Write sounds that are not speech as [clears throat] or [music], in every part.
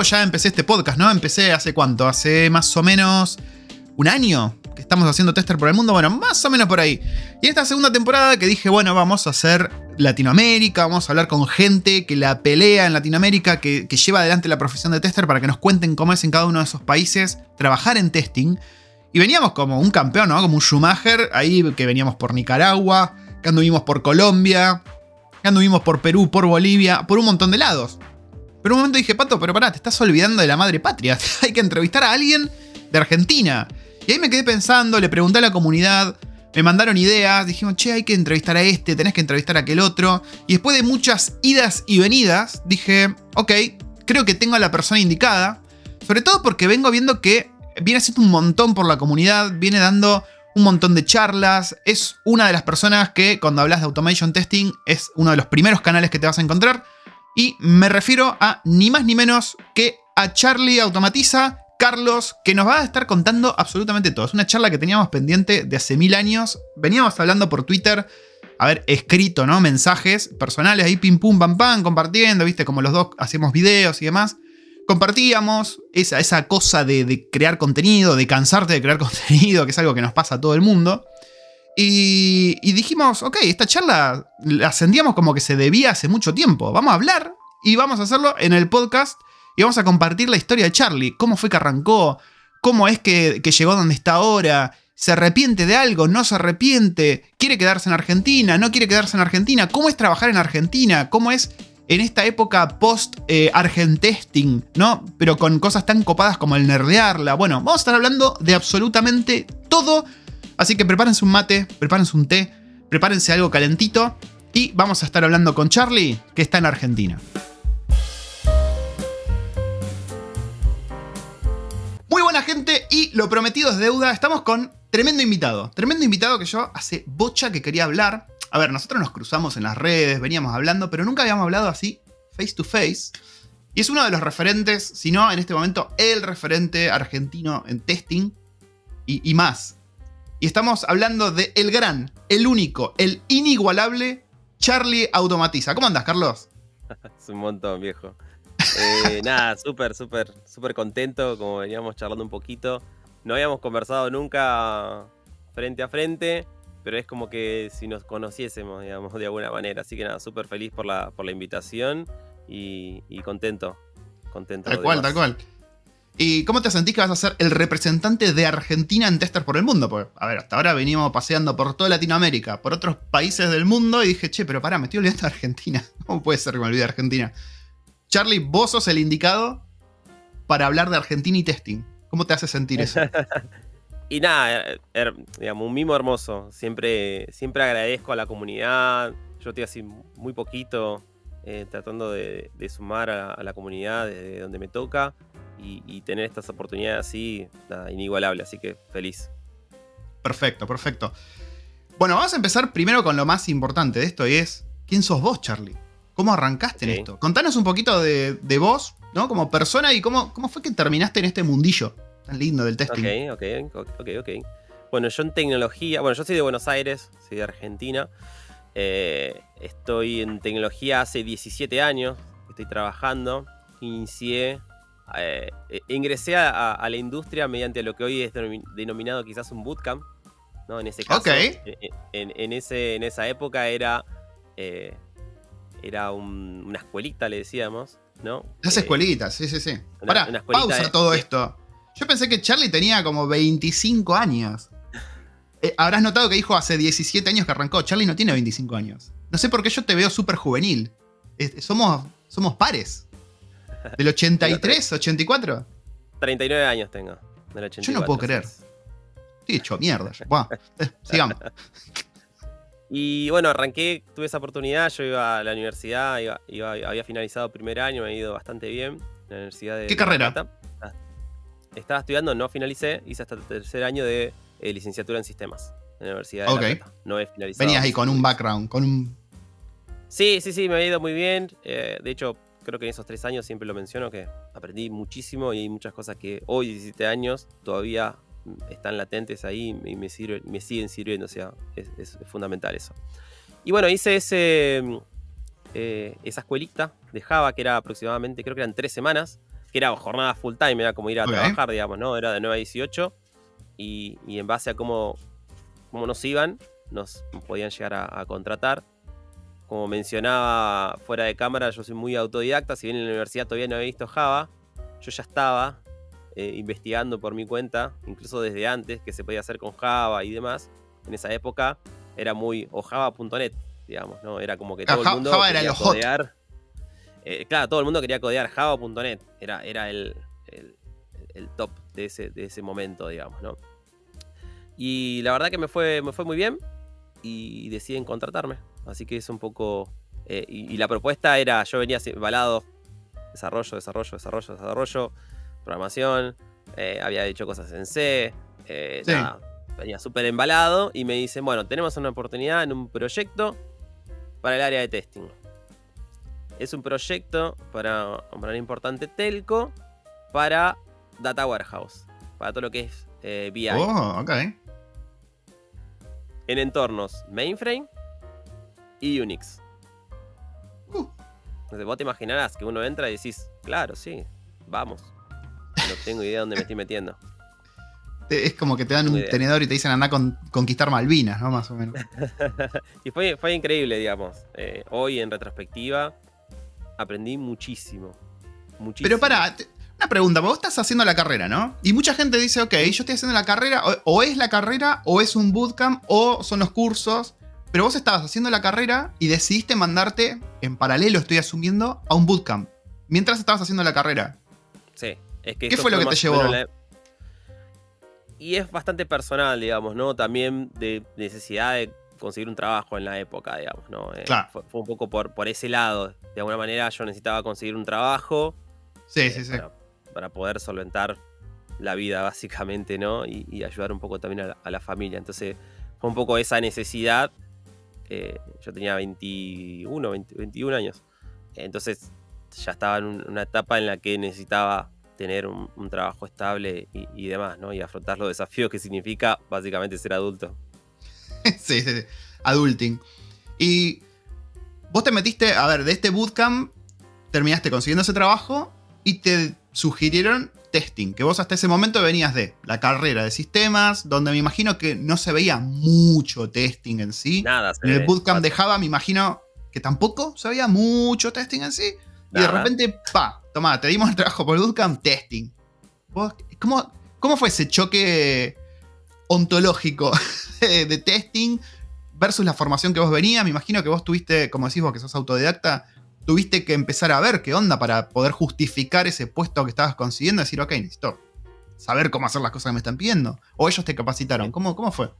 ya empecé este podcast, ¿no? Empecé hace cuánto? Hace más o menos un año que estamos haciendo tester por el mundo. Bueno, más o menos por ahí. Y esta segunda temporada que dije, bueno, vamos a hacer Latinoamérica, vamos a hablar con gente que la pelea en Latinoamérica, que, que lleva adelante la profesión de tester para que nos cuenten cómo es en cada uno de esos países trabajar en testing. Y veníamos como un campeón, ¿no? Como un Schumacher, ahí que veníamos por Nicaragua, que anduvimos por Colombia, que anduvimos por Perú, por Bolivia, por un montón de lados. Pero un momento dije, Pato, pero pará, te estás olvidando de la madre patria. [laughs] Hay que entrevistar a alguien de Argentina. Y ahí me quedé pensando, le pregunté a la comunidad, me mandaron ideas, dijimos, che, hay que entrevistar a este, tenés que entrevistar a aquel otro. Y después de muchas idas y venidas, dije, ok, creo que tengo a la persona indicada. Sobre todo porque vengo viendo que viene haciendo un montón por la comunidad, viene dando un montón de charlas, es una de las personas que cuando hablas de automation testing es uno de los primeros canales que te vas a encontrar. Y me refiero a ni más ni menos que a Charlie Automatiza, Carlos, que nos va a estar contando absolutamente todo. Es una charla que teníamos pendiente de hace mil años. Veníamos hablando por Twitter, a ver, escrito, ¿no? Mensajes personales ahí, pim pum, pam pam, compartiendo, ¿viste? Como los dos hacemos videos y demás compartíamos esa, esa cosa de, crear contenido, de cansarte de crear [laughs] contenido, que es algo que nos pasa a todo el mundo. Y, y, dijimos, ok, esta charla la sentíamos como que se debía hace mucho tiempo. Vamos a hablar y vamos a hacerlo en el podcast y vamos a compartir la historia de Charlie, cómo fue que arrancó, cómo es que, llegó donde está ahora, se arrepiente de algo, no se arrepiente, quiere quedarse en Argentina, no quiere quedarse en Argentina, cómo es trabajar en Argentina, cómo es en esta época post eh, ¿no? Pero con cosas tan copadas como el nerdearla. Bueno, vamos a estar hablando de absolutamente todo. Así que prepárense un mate, prepárense un té, prepárense algo calentito. Y vamos a estar hablando con Charlie, que está en Argentina. Muy buena gente y lo prometido es deuda. Estamos con tremendo invitado. Tremendo invitado que yo hace bocha que quería hablar. A ver, nosotros nos cruzamos en las redes, veníamos hablando, pero nunca habíamos hablado así face to face. Y es uno de los referentes, si no en este momento el referente argentino en testing y, más. Y estamos hablando de el gran, el único, el inigualable Charlie Automatiza. ¿Cómo andas, Carlos? [laughs] es un montón, viejo. Eh, [laughs] nada, súper, súper, súper contento, como veníamos charlando un poquito. No habíamos conversado nunca frente a frente pero es como que si nos conociésemos, digamos, de alguna manera. Así que nada, súper feliz por la, por la invitación y, contento. Contento. Tal cual, tal cual. ¿Y cómo te sentís que vas a ser el representante de Argentina en Tester por el mundo? Porque, a ver, hasta ahora venimos paseando por toda Latinoamérica, por otros países del mundo y dije, che, pero pará, me estoy olvidando de Argentina. [laughs] ¿Cómo puede ser que me olvide de Argentina? Charlie, vos sos el indicado para hablar de Argentina y testing. ¿Cómo te hace sentir eso? [laughs] y nada, digamos, un mimo hermoso. Siempre, siempre agradezco a la comunidad. Yo estoy así muy poquito eh, tratando de, sumar a, la comunidad desde donde me toca y, tener estas oportunidades así, nada, inigualable. Así que feliz. Perfecto, perfecto. Bueno, vamos a empezar primero con lo más importante de esto y es, ¿quién sos vos, Charlie? ¿Cómo arrancaste en esto? Contanos un poquito de, vos, ¿no? Como persona y cómo, cómo fue que terminaste en este mundillo tan lindo del testing. Ok, ok, ok, ok. Bueno, yo en tecnología, bueno, yo soy de Buenos Aires, soy de Argentina. Eh, estoy en tecnología hace 17 años, estoy trabajando. Inicié, eh, e, ingresé a, la industria mediante lo que hoy es denominado quizás un bootcamp. ¿no? En ese caso, e, e, en, ese, en esa época era, eh, era una escuelita, le decíamos. ¿no? Las escuelitas, sí, sí, sí. Para, pausa todo esto. Yo pensé que Charlie tenía como 25 años. Eh, habrás notado que dijo hace 17 años que arrancó. Charlie no tiene 25 años. No sé por qué yo te veo súper juvenil. somos, somos pares. ¿Del 83, 84? 39 años tengo. yo no puedo creer. Estoy hecho mierda. Bueno, eh, [laughs] sigamos. Y bueno, arranqué, tuve esa oportunidad. Yo iba a la universidad, había finalizado primer año, me ha ido bastante bien. La universidad de ¿Qué carrera? estaba estudiando, no finalicé, hice hasta el tercer año de eh, licenciatura en sistemas en la Universidad de La No he finalizado. Venías ahí con un background, con un... Sí, sí, sí, me ha ido muy bien. Eh, de hecho, creo que en esos tres años siempre lo menciono, que aprendí muchísimo y hay muchas cosas que hoy, 17 años, todavía están latentes ahí y me, sirven, me siguen sirviendo. O sea, es, fundamental eso. Y bueno, hice ese, eh, esa escuelita de Java que era aproximadamente, creo que eran tres semanas que era jornada full time, era como ir a trabajar, digamos, ¿no? Era de 9 a 18 y, en base a cómo, cómo, nos iban, nos podían llegar a, contratar. Como mencionaba fuera de cámara, yo soy muy autodidacta, si bien en la universidad todavía no había visto Java, yo ya estaba eh, investigando por mi cuenta, incluso desde antes, que se podía hacer con Java y demás. En esa época era muy, o java.net, digamos, ¿no? Era como que todo el mundo Java quería codear. Eh, claro, todo el mundo quería codear java.net, era, era el, el, top de ese, de ese momento, digamos, ¿no? Y la verdad que me fue, me fue muy bien y deciden contratarme. Así que es un poco... Eh, y, la propuesta era, yo venía balado, desarrollo, desarrollo, desarrollo, desarrollo, programación, eh, había hecho cosas en C, venía súper embalado y me dicen, bueno, tenemos una oportunidad en un proyecto para el área de testing. Es un proyecto para un importante telco para Data Warehouse, para todo lo que es eh, BI. Oh, ok. En entornos mainframe y Unix. Uh. Entonces vos te imaginarás que uno entra y decís, claro, sí, vamos. No tengo idea de dónde me estoy metiendo. Es como que te dan un tenedor y te dicen anda a conquistar Malvinas, ¿no? Más o menos. [laughs] y fue, fue increíble, digamos. Eh, hoy en retrospectiva aprendí muchísimo. Muchísimo. Pero para, una pregunta, vos estás haciendo la carrera, ¿no? Y mucha gente dice, ok, yo estoy haciendo la carrera, o, es la carrera, o es un bootcamp, o son los cursos. Pero vos estabas haciendo la carrera y decidiste mandarte, en paralelo estoy asumiendo, a un bootcamp. Mientras estabas haciendo la carrera. Sí, es que... ¿Qué fue lo que te llevó? Y es bastante personal, digamos, ¿no? También de necesidad de conseguir un trabajo en la época, digamos, ¿no? Eh, fue, un poco por, por ese lado. De alguna manera yo necesitaba conseguir un trabajo. Sí, sí, sí. Para, poder solventar la vida, [laughs] básicamente, ¿no? Y, ayudar un poco también a la, familia. Entonces, fue un poco esa necesidad. Yo tenía 21, 21 años. Entonces, ya estaba en una etapa en la que necesitaba tener un, trabajo estable y, demás, ¿no? Y afrontar los desafíos que significa básicamente ser adulto. [laughs] sí. Adulting. Y vos te metiste, a ver, de este bootcamp terminaste consiguiendo ese trabajo y te sugirieron testing, que vos hasta ese momento venías de la carrera de sistemas, donde me imagino que no se veía mucho testing en sí. Nada, En el bootcamp de Java me imagino que tampoco se veía mucho testing en sí. Y de repente, pa, toma, te dimos el trabajo por el bootcamp testing. cómo, ¿Cómo fue ese choque ontológico [laughs] de, testing versus la formación que vos venías. Me imagino que vos tuviste, como decís vos que sos autodidacta, tuviste que empezar a ver qué onda para poder justificar ese puesto que estabas consiguiendo y decir, ok, necesito saber cómo hacer las cosas que me están pidiendo. O ellos te capacitaron. ¿Cómo, cómo fue?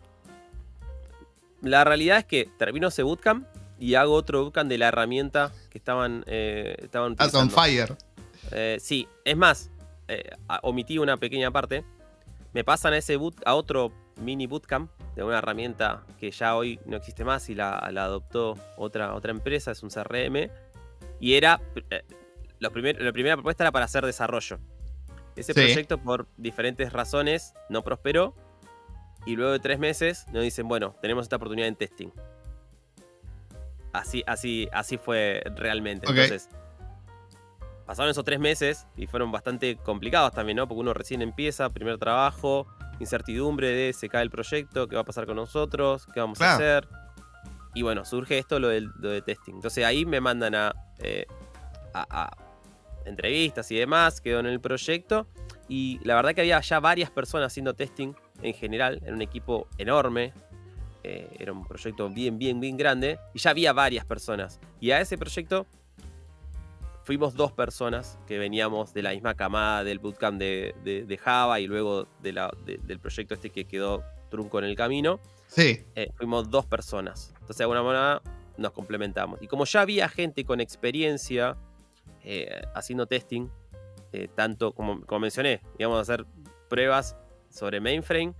La realidad es que termino ese bootcamp y hago otro bootcamp de la herramienta que estaban, eh, estaban on fire. Eh, sí, es más, eh, omití una pequeña parte. Me pasan a ese boot, a otro mini bootcamp de una herramienta que ya hoy no existe más y la, adoptó otra, otra empresa, es un CRM. Y era, eh, la primera propuesta era para hacer desarrollo. Ese proyecto por diferentes razones no prosperó. Y luego de tres meses nos dicen, bueno, tenemos esta oportunidad en testing. Así, así, así fue realmente. Entonces, pasaron esos tres meses y fueron bastante complicados también, ¿no? Porque uno recién empieza, primer trabajo, incertidumbre de se cae el proyecto, qué va a pasar con nosotros, qué vamos a hacer. Y bueno, surge esto lo de, testing. Entonces ahí me mandan eh, a, entrevistas y demás, quedo en el proyecto. Y la verdad que había ya varias personas haciendo testing en general, en un equipo enorme. Eh, era un proyecto bien, bien, bien grande. Y ya había varias personas. Y a ese proyecto fuimos dos personas que veníamos de la misma camada del bootcamp de, Java y luego de la, del proyecto este que quedó trunco en el camino. Sí. Eh, fuimos dos personas. Entonces, de alguna manera, nos complementamos. Y como ya había gente con experiencia eh, haciendo testing, eh, tanto como, como mencioné, íbamos a hacer pruebas sobre mainframe.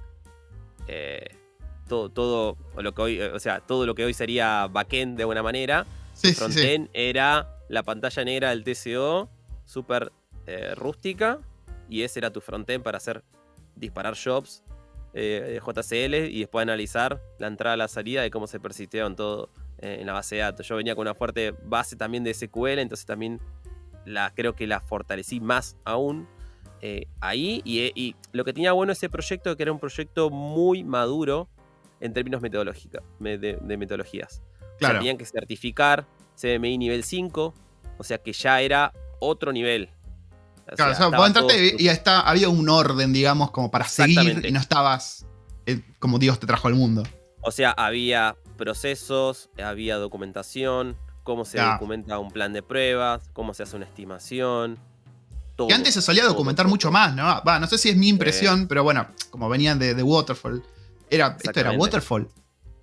todo, todo lo que hoy, o sea, todo lo que hoy sería backend de alguna manera. Sí, frontend era la pantalla negra del TCO, súper eh, rústica, y ese era tu frontend para hacer disparar jobs eh, JCL y después analizar la entrada y la salida de cómo se persistieron todo eh, en la base de datos. Yo venía con una fuerte base también de SQL, entonces también la, creo que la fortalecí más aún eh, ahí. Y, lo que tenía bueno ese proyecto, que era un proyecto muy maduro en términos metodológicos, de, metodologías. Claro. tenían que certificar CMI nivel 5, o sea que ya era otro nivel. Claro, o sea, vos entraste y está, había un orden, digamos, como para seguir y no estabas eh, como Dios te trajo al mundo. O sea, había procesos, había documentación, cómo se documenta un plan de pruebas, cómo se hace una estimación. Todo, que antes se solía documentar mucho más, ¿no? Va, no sé si es mi impresión, pero bueno, como venían de, Waterfall. Era, ¿Esto era Waterfall?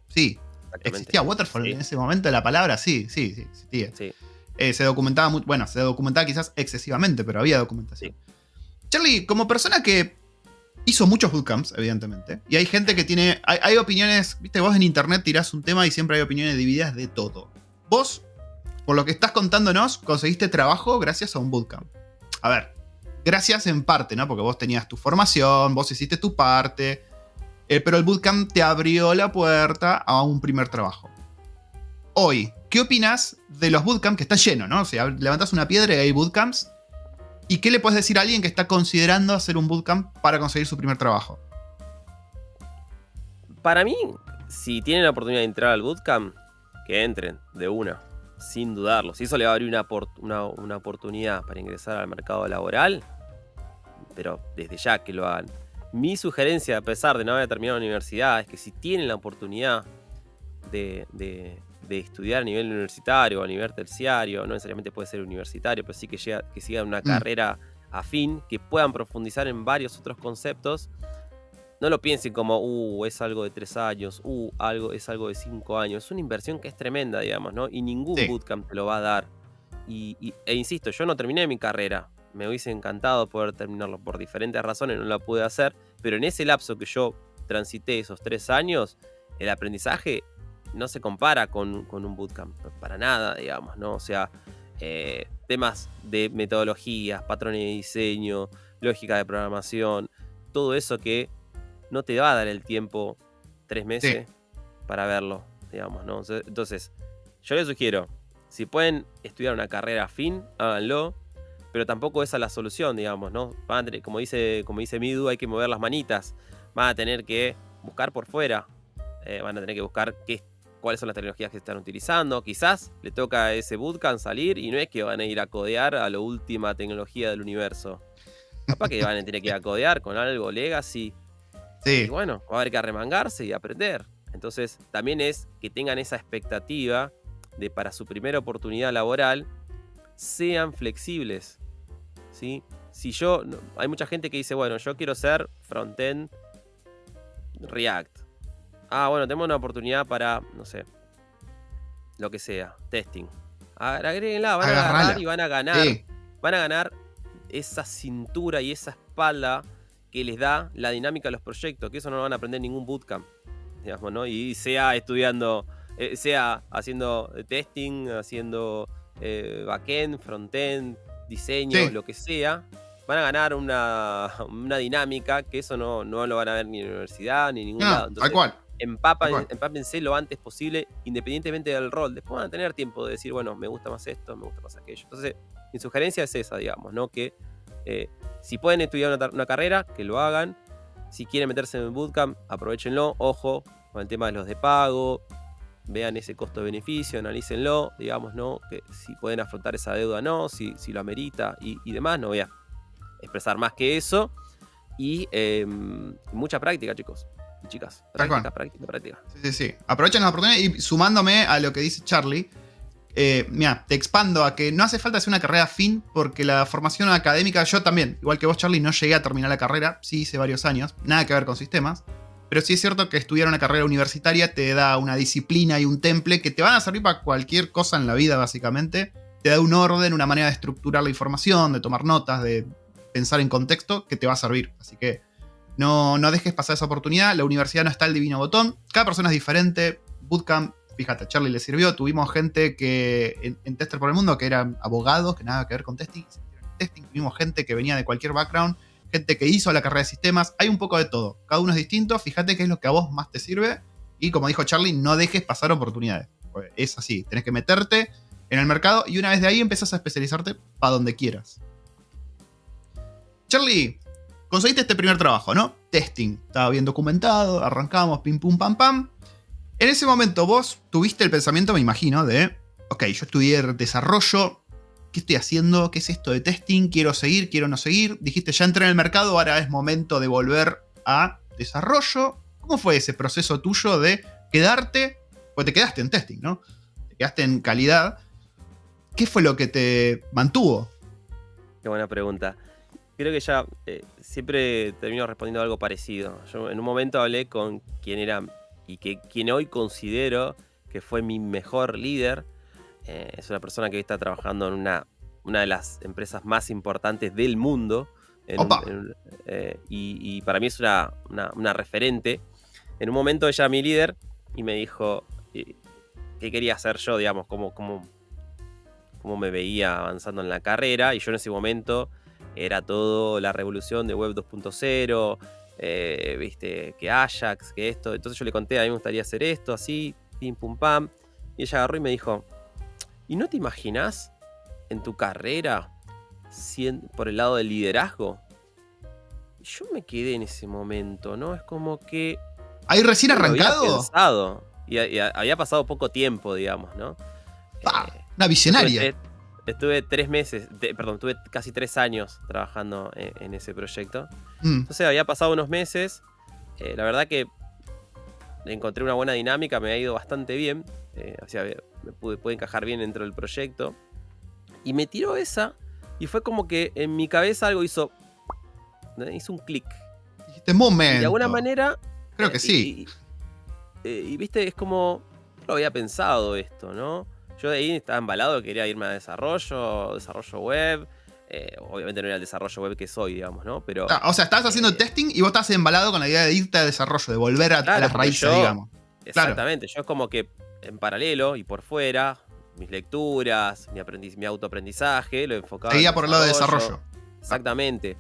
Sí. ¿Existía Waterfall en ese momento la palabra? Sí, sí, sí, existía. Sí. Eh, se documentaba muy, bueno, se documentaba quizás excesivamente, pero había documentación. Charlie, como persona que hizo muchos bootcamps, evidentemente, y hay gente que tiene, hay, opiniones, viste, vos en internet tirás un tema y siempre hay opiniones divididas de todo. Vos, por lo que estás contándonos, conseguiste trabajo gracias a un bootcamp. A ver, gracias en parte, ¿no? Porque vos tenías tu formación, vos hiciste tu parte, eh, pero el bootcamp te abrió la puerta a un primer trabajo. Hoy, ¿Qué opinas de los bootcamps que está lleno, ¿no? O sea, levantas una piedra y hay bootcamps. ¿Y qué le puedes decir a alguien que está considerando hacer un bootcamp para conseguir su primer trabajo? Para mí, si tienen la oportunidad de entrar al bootcamp, que entren de una, sin dudarlo. Si eso le va a abrir una, una oportunidad para ingresar al mercado laboral, pero desde ya que lo hagan. Mi sugerencia, a pesar de no haber terminado la universidad, es que si tienen la oportunidad de estudiar a nivel universitario o a nivel terciario, no necesariamente puede ser universitario, pero sí que, llega, que sigan una mm. carrera afín, que puedan profundizar en varios otros conceptos. No lo piensen como, uh, es algo de tres años, uh, algo, es algo de cinco años. Es una inversión que es tremenda, digamos, ¿no? Y ningún bootcamp te lo va a dar. Y, e insisto, yo no terminé mi carrera. Me hubiese encantado poder terminarlo por diferentes razones, no la pude hacer. Pero en ese lapso que yo transité esos tres años, el aprendizaje no se compara con, un bootcamp, para nada, digamos, ¿no? O sea, eh, temas de metodologías, patrones de diseño, lógica de programación, todo eso que no te va a dar el tiempo tres meses para verlo, digamos, ¿no? Entonces, yo les sugiero, si pueden estudiar una carrera afín, háganlo, pero tampoco esa es la solución, digamos, ¿no? como dice, como dice Midu, hay que mover las manitas, van a tener que buscar por fuera, eh, van a tener que buscar qué, cuáles son las tecnologías que se están utilizando. Quizás le toca a ese bootcamp salir y no es que van a ir a codear a la última tecnología del universo. Capaz que van a tener que ir a codear con algo legacy. Sí. Y bueno, va a haber que arremangarse y aprender. Entonces, también es que tengan esa expectativa de para su primera oportunidad laboral sean flexibles. ¿sí? Si yo, hay mucha gente que dice, bueno, yo quiero ser frontend React Ah, bueno, tenemos una oportunidad para, no sé, lo que sea, testing. Agréguenla, van a agarrar y van a ganar. Van a ganar esa cintura y esa espalda que les da la dinámica de los proyectos, que eso no lo van a aprender en ningún bootcamp, digamos, ¿no? Y sea estudiando, eh, sea haciendo testing, haciendo eh, backend, frontend, diseño, lo que sea, van a ganar una, dinámica que eso no, no, lo van a ver ni en la universidad ni en ningún lado. tal cual empápense lo antes posible, independientemente del rol. Después van a tener tiempo de decir, bueno, me gusta más esto, me gusta más aquello. Entonces, mi sugerencia es esa, digamos, ¿no? Que eh, si pueden estudiar una, carrera, que lo hagan. Si quieren meterse en el bootcamp, aprovechenlo. Ojo con el tema de los de pago. Vean ese costo-beneficio, analícenlo, digamos, ¿no? Que si pueden afrontar esa deuda o no, si, si lo amerita y, demás. No voy a expresar más que eso. Y em, mucha práctica, chicos chicas. Práctica, práctica, práctica. Sí, sí, sí. Aprovechen la oportunidad y sumándome a lo que dice Charlie. Eh, mira, te expando a que no hace falta hacer una carrera fin porque la formación académica, yo también, igual que vos Charlie, no llegué a terminar la carrera, sí hice varios años, nada que ver con sistemas, pero sí es cierto que estudiar una carrera universitaria te da una disciplina y un temple que te van a servir para cualquier cosa en la vida básicamente, te da un orden, una manera de estructurar la información, de tomar notas, de pensar en contexto que te va a servir, así que no, no dejes pasar esa oportunidad. La universidad no está el divino botón. Cada persona es diferente. Bootcamp, fíjate, a Charlie le sirvió. Tuvimos gente que en, Tester por el Mundo que eran abogados, que nada que ver con testing. testing. Tuvimos gente que venía de cualquier background, gente que hizo la carrera de sistemas. Hay un poco de todo. Cada uno es distinto. Fíjate qué es lo que a vos más te sirve. Y como dijo Charlie, no dejes pasar oportunidades. Es así, tenés que meterte en el mercado y una vez de ahí empezás a especializarte para donde quieras. Charlie, conseguiste este primer trabajo, ¿no? Testing. Estaba bien documentado, arrancamos, pim pum pam pam. En ese momento vos tuviste el pensamiento, me imagino, de, ok, yo estudié desarrollo, ¿qué estoy haciendo? ¿Qué es esto de testing? ¿Quiero seguir? ¿Quiero no seguir? Dijiste, ya entré en el mercado, ahora es momento de volver a desarrollo. ¿Cómo fue ese proceso tuyo de quedarte? Pues te quedaste en testing, ¿no? Te quedaste en calidad. ¿Qué fue lo que te mantuvo? Qué buena pregunta. Creo que ya eh, siempre termino respondiendo algo parecido. Yo en un momento hablé con quien era y que quien hoy considero que fue mi mejor líder. Eh, es una persona que hoy está trabajando en una, una de las empresas más importantes del mundo. Eh, y, para mí es una, una, referente. En un momento ella era mi líder y me dijo qué quería hacer yo, digamos, cómo, cómo, cómo me veía avanzando en la carrera. Y yo en ese momento era todo la revolución de Web 2.0, eh, viste, que Ajax, que esto. Entonces yo le conté, a mí me gustaría hacer esto, así, pim pum pam. Y ella agarró y me dijo, ¿y no te imaginas en tu carrera por el lado del liderazgo? Y yo me quedé en ese momento, ¿no? Es como que... ¿Ahí recién arrancado? Y, había pasado poco tiempo, digamos, ¿no? Eh, una visionaria. Estuve tres meses, perdón, estuve casi tres años trabajando en, ese proyecto. Mm. Entonces había pasado unos meses. Eh, la verdad que encontré una buena dinámica, me ha ido bastante bien. Eh, o sea, me pude, encajar bien dentro del proyecto. Y me tiró esa. Y fue como que en mi cabeza algo hizo. Hizo un clic. Dijiste momento. de alguna manera. Creo que eh, sí. y, viste, es como. No lo había pensado esto, ¿no? Yo de ahí estaba embalado, quería irme a desarrollo, desarrollo web. Eh, obviamente no era el desarrollo web que soy, digamos, ¿no? Pero. o sea, estabas haciendo eh, testing y vos estás embalado con la idea de irte a desarrollo, de volver a, las raíces, digamos. Exactamente. Yo es como que en paralelo y por fuera, mis lecturas, mi, mi autoaprendizaje, lo enfocaba. Seguía por el lado de desarrollo. Exactamente.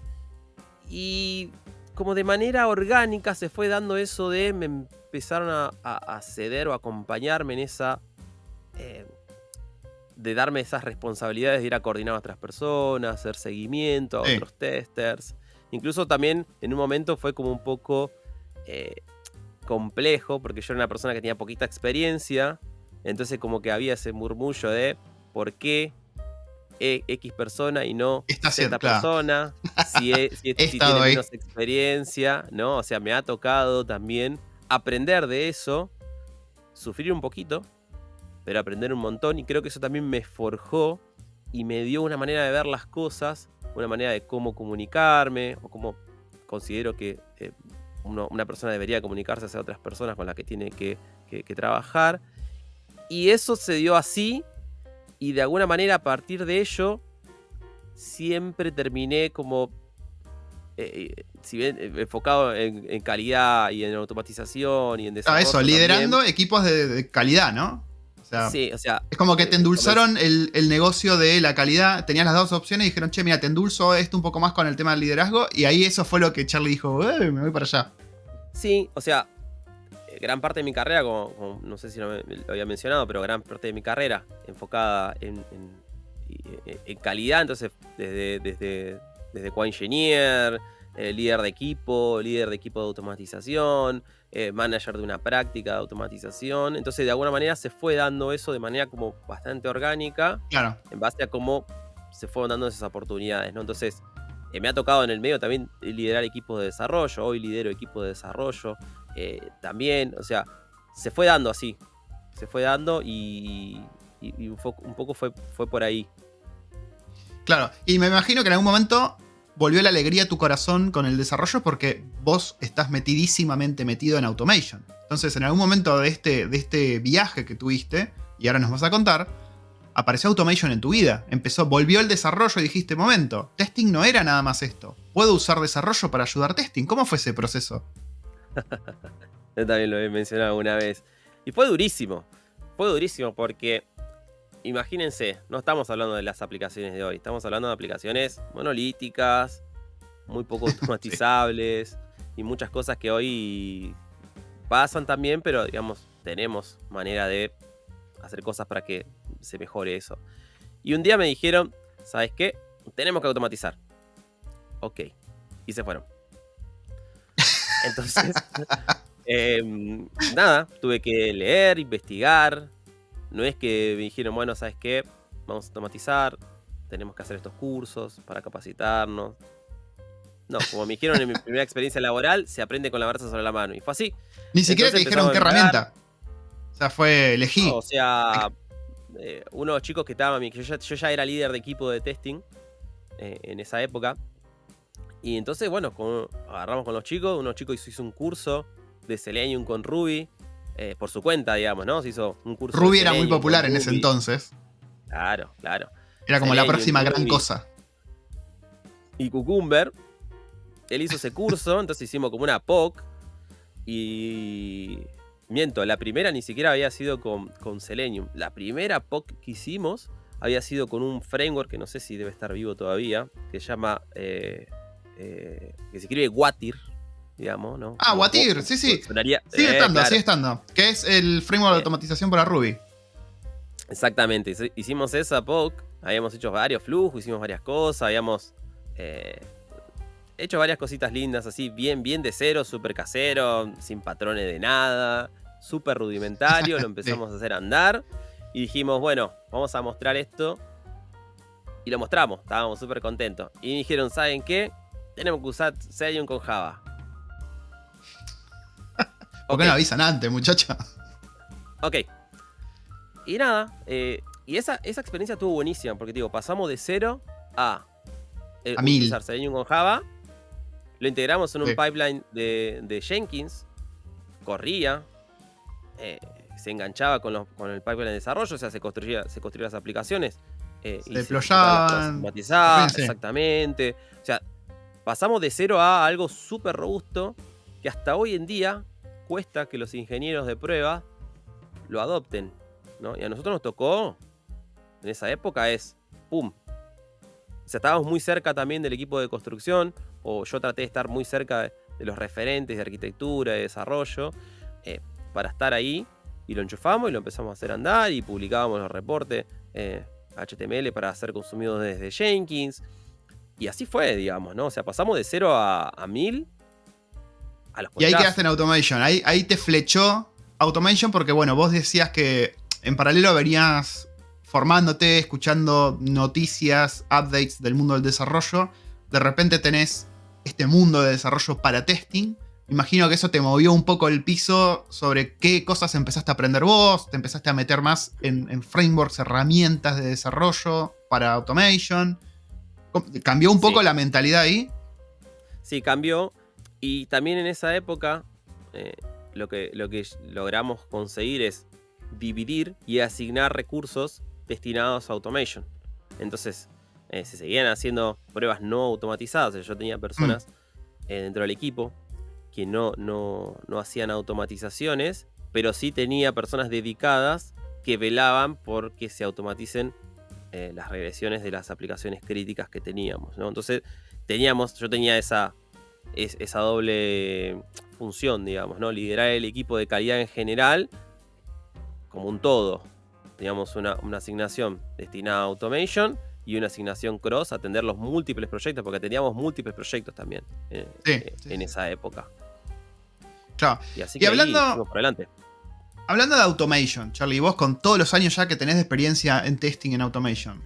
Y como de manera orgánica se fue dando eso de me empezaron a, ceder o acompañarme en esa. Eh, de darme esas responsabilidades de ir a coordinar a otras personas, hacer seguimiento a otros testers. Incluso también en un momento fue como un poco eh, complejo, porque yo era una persona que tenía poquita experiencia, entonces como que había ese murmullo de por qué e, X persona y no Esta Z persona, [laughs] si, e, si, tiene menos experiencia, ¿no? O sea, me ha tocado también aprender de eso, sufrir un poquito, pero aprender un montón y creo que eso también me forjó y me dio una manera de ver las cosas, una manera de cómo comunicarme o cómo considero que eh, una persona debería comunicarse hacia otras personas con las que tiene que, trabajar. Y eso se dio así y de alguna manera a partir de ello siempre terminé como eh, eh, si bien enfocado en, calidad y en automatización y en desarrollo. Ah, eso, liderando equipos de, calidad, ¿no? Sí, o sea. Es como que te endulzaron el, negocio de la calidad. Tenías las dos opciones y dijeron, che, mira, te endulzo esto un poco más con el tema del liderazgo. Y ahí eso fue lo que Charlie dijo, eh, me voy para allá. Sí, o sea, eh, gran parte de mi carrera, como, no sé si lo, había mencionado, pero gran parte de mi carrera enfocada en, calidad. Entonces, desde, desde, desde co-engineer, eh, líder de equipo, líder de equipo de automatización, eh, manager de una práctica de automatización. Entonces, de alguna manera se fue dando eso de manera como bastante orgánica. Claro. En base a cómo se fueron dando esas oportunidades, ¿no? Entonces, eh, me ha tocado en el medio también liderar equipos de desarrollo. Hoy lidero equipos de desarrollo eh, también. O sea, se fue dando así. Se fue dando y, un, poco fue, fue por ahí. Claro, y me imagino que en algún momento volvió la alegría a tu corazón con el desarrollo porque vos estás metidísimamente metido en automation. Entonces, en algún momento de este, de este viaje que tuviste, y ahora nos vas a contar, apareció automation en tu vida. Empezó, volvió el desarrollo y dijiste, momento, testing no era nada más esto. Puedo usar desarrollo para ayudar testing. ¿Cómo fue ese proceso? [laughs] Yo también lo he mencionado una vez. Y fue durísimo. Fue durísimo porque imagínense, no estamos hablando de las aplicaciones de hoy, estamos hablando de aplicaciones monolíticas, muy poco [laughs] automatizables y muchas cosas que hoy pasan también, pero digamos, tenemos manera de hacer cosas para que se mejore eso. Y un día me dijeron, ¿sabes qué? Tenemos que automatizar. Ok. Y se fueron. [laughs] Entonces, [laughs] em, nada, tuve que leer, investigar. No es que me dijeron, bueno, ¿sabes qué? Vamos a automatizar, tenemos que hacer estos cursos para capacitarnos. No, como me dijeron en mi [laughs] primera experiencia laboral, se aprende con la brasa sobre la mano. Y fue así. Ni siquiera te dijeron qué herramienta. O sea, fue elegí. o sea, eh, unos chicos que estaban, yo ya, yo ya era líder de equipo de testing eh, en esa época. Y entonces, bueno, agarramos con los chicos, unos chicos hizo un curso de Selenium con Ruby, eh, por su cuenta, digamos, ¿no? Se hizo un curso. Ruby era muy popular en ese entonces. Claro, claro. Era como la próxima gran cosa. Y Cucumber, él hizo ese curso, [laughs] entonces hicimos como una POC. Y. Miento, la primera ni siquiera había sido con, con Selenium. La primera POC que hicimos había sido con un framework que no sé si debe estar vivo todavía, que se llama. Eh, eh, que se escribe Watir, digamos, ¿no? Ah, Watir, sí, sí. sigue eh, estando, sigue estando. Que es el framework de automatización para Ruby. Exactamente, hicimos esa POC, habíamos hecho varios flujos, hicimos varias cosas, habíamos hecho varias cositas lindas, así, bien, bien de cero, súper casero, sin patrones de nada, súper rudimentario, lo [laughs] empezamos a hacer andar y dijimos, bueno, vamos a mostrar esto. Y lo mostramos, estábamos súper contentos. Y dijeron, ¿saben qué? Tenemos que usar Selenium con Java. ¿Por qué no avisan antes, muchacha? Ok. Y nada, eh, y esa, esa experiencia estuvo buenísima, porque digo, pasamos de cero a, eh, a mil. Selenium con Java lo integramos en un pipeline de, Jenkins, corría, eh, se enganchaba con, el pipeline de desarrollo, o sea, se construía, se construían las aplicaciones. Eh, se deployaban. exactamente. O sea, pasamos de cero a algo súper robusto que hasta hoy en día cuesta que los ingenieros de prueba lo adopten. ¿no? Y a nosotros nos tocó, en esa época, es ¡pum! O sea, estábamos muy cerca también del equipo de construcción o yo traté de estar muy cerca de, los referentes de arquitectura, de desarrollo, eh, para estar ahí y lo enchufamos y lo empezamos a hacer andar y publicábamos los reportes HTML eh, para ser consumidos desde Jenkins. Y así fue, digamos, ¿no? O sea, pasamos de 0 a, a 1000 a los Y ahí quedaste en Automation. Ahí, ahí te flechó Automation porque, bueno, vos decías que en paralelo venías formándote, escuchando noticias, updates del mundo del desarrollo. De repente tenés este mundo de desarrollo para testing. Imagino que eso te movió un poco el piso sobre qué cosas empezaste a aprender vos, te empezaste a meter más en, frameworks, herramientas de desarrollo para automation. ¿Cambió un poco la mentalidad ahí? Sí, cambió. Y también en esa época eh, lo, que, lo que logramos conseguir es dividir y asignar recursos destinados a automation. Entonces, eh, se seguían haciendo pruebas no automatizadas. Yo tenía personas mm. eh, dentro del equipo que no, no, hacían automatizaciones, pero sí tenía personas dedicadas que velaban por que se automaticen eh, las regresiones de las aplicaciones críticas que teníamos. Entonces, teníamos, yo tenía esa, esa doble función, digamos, ¿no? Liderar el equipo de calidad en general como un todo. Teníamos una, una asignación destinada a automation y una asignación cross, atender los múltiples proyectos, porque teníamos múltiples proyectos también eh, eh, en esa época. Claro. Y, así que hablando, por adelante. hablando de automation, Charlie, vos con todos los años ya que tenés de experiencia en testing en automation,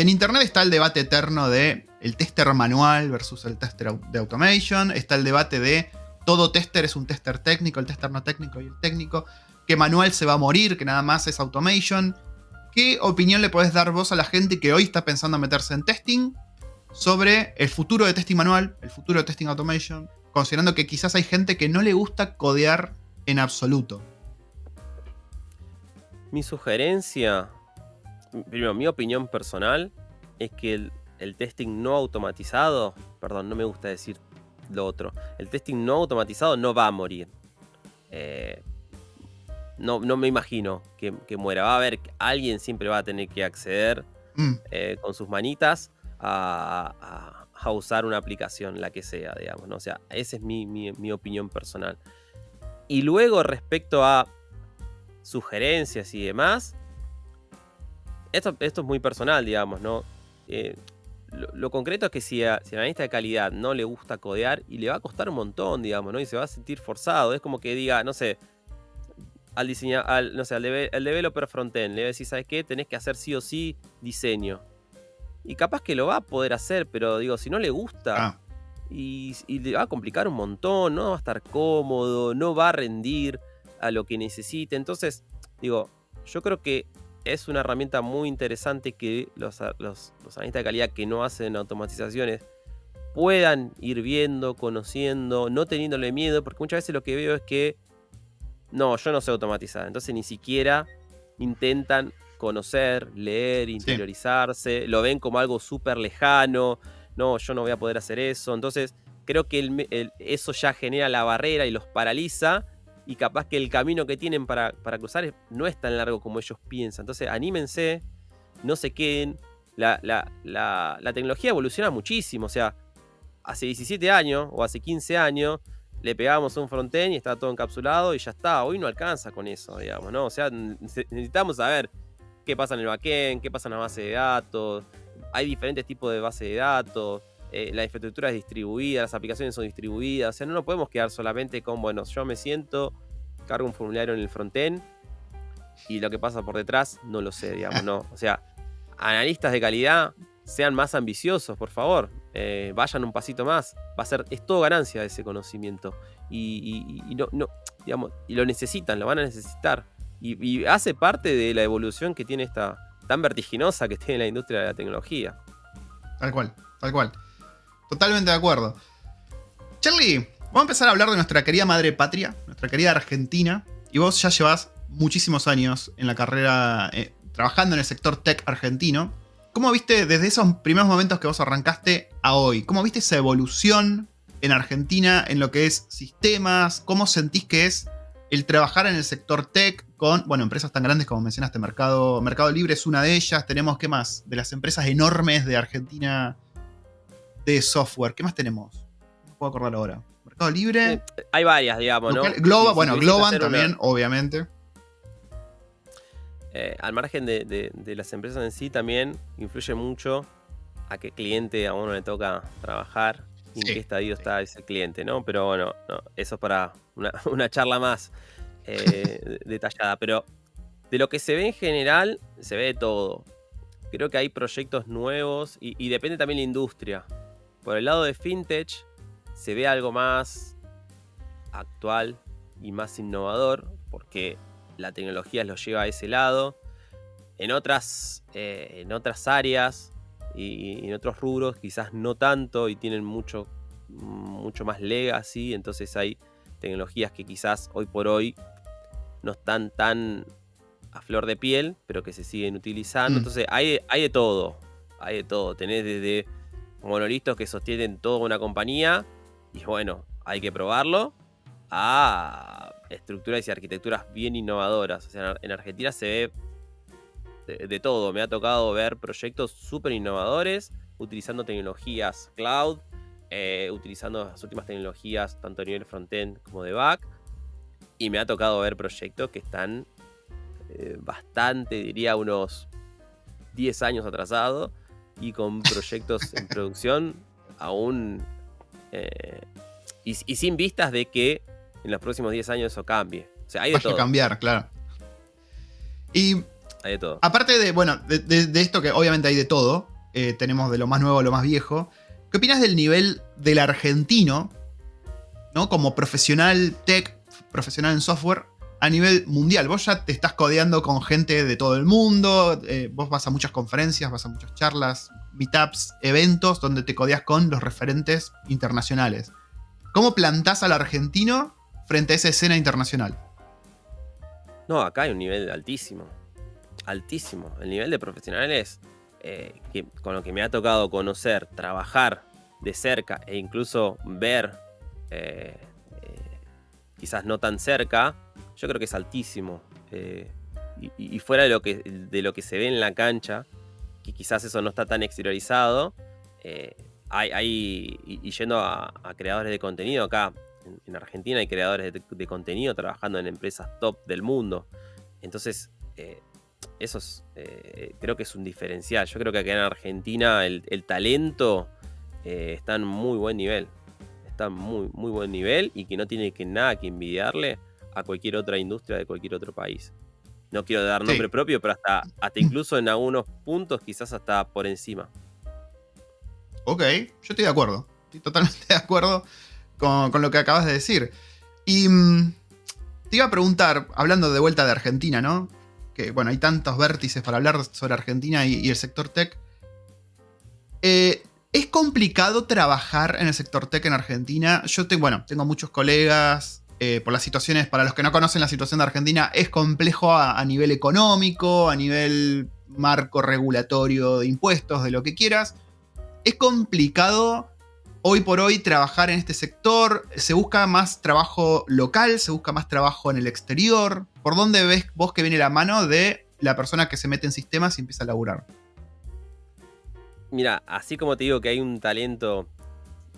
en internet está el debate eterno de el tester manual versus el tester de automation, está el debate de todo tester es un tester técnico, el tester no técnico y el técnico, que manual se va a morir, que nada más es automation. ¿Qué opinión le podés dar vos a la gente que hoy está pensando en meterse en testing sobre el futuro de testing manual, el futuro de testing automation, considerando que quizás hay gente que no le gusta codear en absoluto? Mi sugerencia, primero, mi opinión personal es que el, testing no automatizado, perdón, no me gusta decir lo otro, el testing no automatizado no va a morir. Eh, no, me imagino que, muera. Va a haber, alguien siempre va a tener que acceder mm. eh, con sus manitas a, usar una aplicación, la que sea, digamos. ¿no? O sea, esa es mi, opinión personal. Y luego, respecto a sugerencias y demás, esto, esto es muy personal, digamos, ¿no? Eh, lo, concreto es que si, a, si al analista de calidad no le gusta codear y le va a costar un montón, digamos, ¿no? Y se va a sentir forzado. Es como que diga, no sé, al diseñar, al, no sé, al, developer frontend, le va a decir, ¿sabes qué? Tenés que hacer sí o sí diseño. Y capaz que lo va a poder hacer, pero digo, si no le gusta, ah. y, y, le va a complicar un montón, no va a estar cómodo, no va a rendir a lo que necesite. Entonces, digo, yo creo que es una herramienta muy interesante que los, los, analistas de calidad que no hacen automatizaciones puedan ir viendo, conociendo, no teniéndole miedo, porque muchas veces lo que veo es que, no, yo no sé automatizar, entonces ni siquiera intentan conocer, leer, interiorizarse, lo ven como algo súper lejano, no, yo no voy a poder hacer eso, entonces creo que eso ya genera la barrera y los paraliza y capaz que el camino que tienen para, cruzar no es tan largo como ellos piensan. Entonces, anímense, no se queden. La, tecnología evoluciona muchísimo. O sea, hace 17 años o hace 15 años le pegábamos un frontend y estaba todo encapsulado y ya está. Hoy no alcanza con eso, digamos, ¿no? O sea, necesitamos saber qué pasa en el backend, qué pasa en la base de datos. Hay diferentes tipos de base de datos eh, la infraestructura es distribuida, las aplicaciones son distribuidas, o sea, no nos podemos quedar solamente con, bueno, yo me siento, cargo un formulario en el frontend y lo que pasa por detrás no lo sé, digamos, no. O sea, analistas de calidad, sean más ambiciosos, por favor, eh, vayan un pasito más, va a ser, es todo ganancia ese conocimiento y, no, no, digamos, y lo necesitan, lo van a necesitar. Y, y hace parte de la evolución que tiene esta tan vertiginosa que tiene la industria de la tecnología. Tal cual, tal cual. Totalmente de acuerdo. Charlie, vamos a empezar a hablar de nuestra querida madre patria, nuestra querida Argentina. Y vos ya llevas muchísimos años en la carrera eh, trabajando en el sector tech argentino. ¿Cómo viste desde esos primeros momentos que vos arrancaste a hoy? ¿Cómo viste esa evolución en Argentina en lo que es sistemas? ¿Cómo sentís que es el trabajar en el sector tech con, bueno, empresas tan grandes como mencionaste, Mercado, Mercado Libre es una de ellas. Tenemos, ¿qué más? De las empresas enormes de Argentina de software. ¿Qué más tenemos? No puedo acordar ahora. Mercado Libre. hay varias, digamos, ¿no? bueno, Globan también, obviamente. Eh, al margen de, las empresas en sí, también influye mucho a qué cliente a uno le toca trabajar y en qué estadio está ese cliente, ¿no? Pero bueno, eso es para una, [laughs] charla más eh, detallada. Pero de lo que se ve en general, se ve de todo. Creo que hay proyectos nuevos y, y depende también la industria. Por el lado de fintech se ve algo más actual y más innovador porque la tecnología lo lleva a ese lado. En otras, eh, en otras áreas y, en otros rubros quizás no tanto y tienen mucho, mucho más legacy, entonces hay tecnologías que quizás hoy por hoy no están tan a flor de piel, pero que se siguen utilizando. Mm. Entonces hay, hay de todo, hay de todo. Tenés desde monolistos que sostienen toda una compañía y bueno, hay que probarlo a estructuras y arquitecturas bien innovadoras. En Argentina se ve de, todo. Me ha tocado ver proyectos súper innovadores utilizando tecnologías cloud, eh, utilizando las últimas tecnologías tanto a nivel frontend como de back. Y me ha tocado ver proyectos que están eh, bastante, diría, unos 10 años atrasados y con proyectos en producción aún eh, y, sin vistas de que en los próximos 10 años eso cambie. O sea, hay de todo. cambiar, claro. Y hay de todo. Aparte de, bueno, de, esto que obviamente hay de todo, eh, tenemos de lo más nuevo a lo más viejo. ¿Qué opinas del nivel del argentino, ¿no? Como profesional tech, profesional en software, a nivel mundial. Vos ya te estás codeando con gente de todo el mundo, eh, vos vas a muchas conferencias, vas a muchas charlas, meetups, eventos donde te codeas con los referentes internacionales. ¿Cómo plantás al argentino frente a esa escena internacional? No, acá hay un nivel altísimo. Altísimo. El nivel de profesionales eh, con lo que me ha tocado conocer, trabajar de cerca e incluso ver, eh, quizás no tan cerca, yo creo que es altísimo. Eh, y, fuera de lo, que, de lo que se ve en la cancha, que quizás eso no está tan exteriorizado, eh, hay, y, yendo a, creadores de contenido acá, en, Argentina hay creadores de, contenido trabajando en empresas top del mundo. Entonces, eh, eso es, creo que es un diferencial. Yo creo que acá en Argentina el, talento está en muy buen nivel. Está en muy, muy buen nivel y que no tiene que nada que envidiarle a cualquier otra industria de cualquier otro país. No quiero dar nombre propio, pero hasta, hasta [clears throat] incluso en algunos puntos quizás hasta por encima. Ok, yo estoy de acuerdo. Estoy totalmente [laughs] de acuerdo con, lo que acabas de decir. Y mm, te iba a preguntar, hablando de vuelta de Argentina, ¿no? Que bueno, hay tantos vértices para hablar sobre Argentina y, el sector tech. Eh, ¿Es complicado trabajar en el sector tech en Argentina? Yo te, bueno, tengo muchos colegas, eh, por las situaciones, para los que no conocen la situación de Argentina, es complejo a, nivel económico, a nivel marco regulatorio de impuestos, de lo que quieras. Es complicado hoy por hoy trabajar en este sector. Se busca más trabajo local, se busca más trabajo en el exterior. ¿Por dónde ves vos que viene la mano de la persona que se mete en sistemas y empieza a laburar? Mira, así como te digo que hay un talento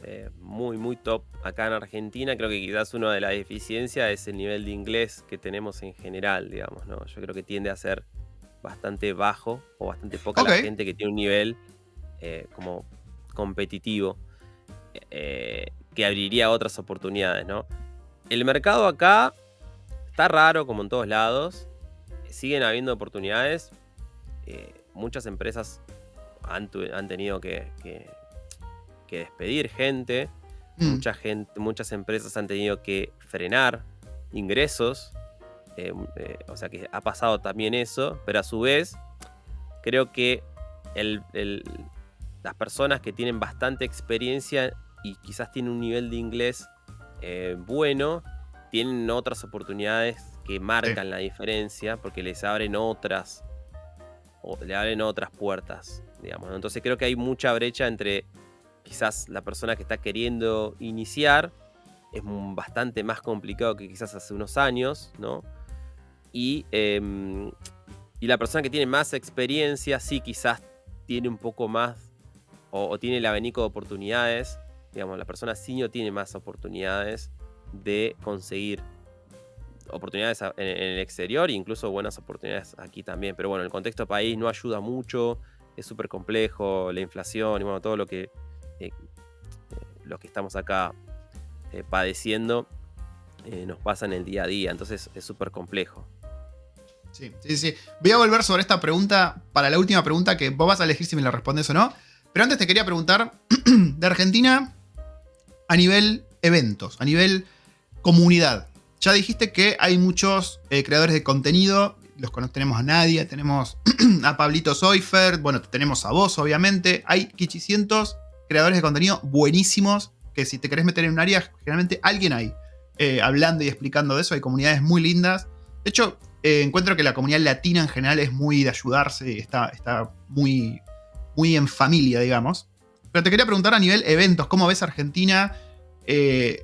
eh, muy, muy top acá en Argentina. Creo que quizás una de las deficiencias es el nivel de inglés que tenemos en general, digamos, ¿no? Yo creo que tiende a ser bastante bajo o bastante poca la gente que tiene un nivel eh, como competitivo eh, que abriría otras oportunidades, ¿no? El mercado acá está raro como en todos lados. Siguen habiendo oportunidades. muchas empresas han, tenido que que despedir gente. Mm. Mucha gente, muchas empresas han tenido que frenar ingresos. Eh, eh, o sea que ha pasado también eso. Pero a su vez, creo que las personas que tienen bastante experiencia y quizás tienen un nivel de inglés eh, bueno, tienen otras oportunidades que marcan la diferencia porque les abren otras o le abren otras puertas, digamos. Entonces creo que hay mucha brecha entre quizás la persona que está queriendo iniciar es bastante más complicado que quizás hace unos años, ¿no? Y, em, y la persona que tiene más experiencia sí quizás tiene un poco más o, tiene el abanico de oportunidades, digamos, la persona senior tiene más oportunidades de conseguir oportunidades en, el exterior e incluso buenas oportunidades aquí también. Pero bueno, el contexto país no ayuda mucho, es súper complejo, la inflación y todo lo que eh, los que estamos acá eh, padeciendo eh, nos pasa en el día a día, entonces es súper complejo. Sí, sí, sí. Voy a volver sobre esta pregunta para la última pregunta que vos vas a elegir si me la respondes o no. Pero antes te quería preguntar [clears throat] de Argentina a nivel eventos, a nivel comunidad. Ya dijiste que hay muchos creadores de contenido, los tenemos a Nadia, tenemos [clears throat] a Pablito Soifer, bueno, tenemos a vos, obviamente. Hay quichicientos creadores de contenido buenísimos, que si te querés meter en un área, generalmente alguien hay eh, hablando y explicando de eso. Hay comunidades muy lindas. De hecho, eh, encuentro que la comunidad latina en general es muy de ayudarse, está, está muy, muy en familia, digamos. Pero te quería preguntar a nivel eventos, ¿cómo ves Argentina? Eh,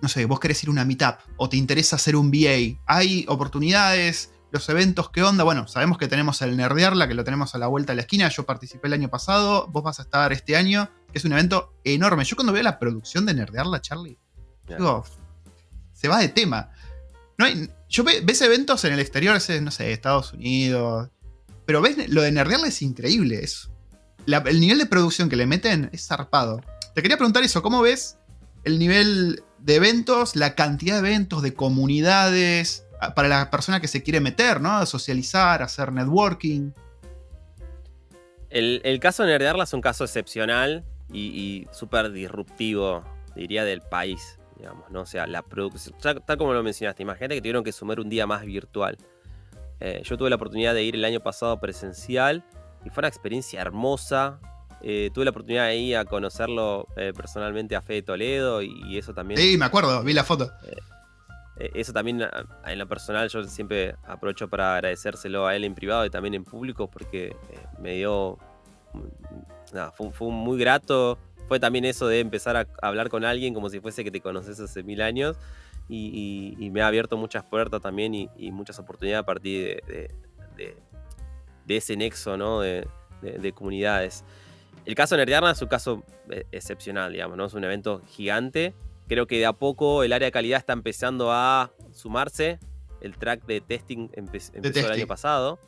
no sé, vos querés ir a una meetup o te interesa hacer un VA. ¿Hay oportunidades? Los eventos, ¿qué onda? Bueno, sabemos que tenemos el Nerdearla, que lo tenemos a la vuelta de la esquina. Yo participé el año pasado, vos vas a estar este año, que es un evento enorme. Yo cuando veo la producción de Nerdearla, Charlie, digo, se va de tema. No hay, yo ves eventos en el exterior, no sé, Estados Unidos, pero ves, lo de Nerdearla es increíble. Es, el nivel de producción que le meten es zarpado. Te quería preguntar eso, ¿cómo ves el nivel de eventos, la cantidad de eventos, de comunidades? Para la persona que se quiere meter, ¿no? A socializar, hacer networking. El, caso de Nerdearla es un caso excepcional y, súper disruptivo, diría, del país, digamos, ¿no? O sea, la producción, tal como lo mencionaste, imagínate que tuvieron que sumar un día más virtual. Eh, yo tuve la oportunidad de ir el año pasado presencial y fue una experiencia hermosa. Eh, tuve la oportunidad de ir a conocerlo eh, personalmente a Fede Toledo y, eso también. Sí, me acuerdo, vi la foto. Eh, eso también en lo personal yo siempre aprovecho para agradecérselo a él en privado y también en público porque eh, me dio... Mm, nada, fue, muy grato. Fue también eso de empezar a hablar con alguien como si fuese que te conoces hace mil años y, me ha abierto muchas puertas también y, muchas oportunidades a partir de, de, ese nexo ¿no? de, comunidades. El caso de Nerdiarna es un caso eh, excepcional, digamos, ¿no? Es un evento gigante Creo que de a poco el área de calidad está empezando a sumarse. El track de testing empezó el año pasado.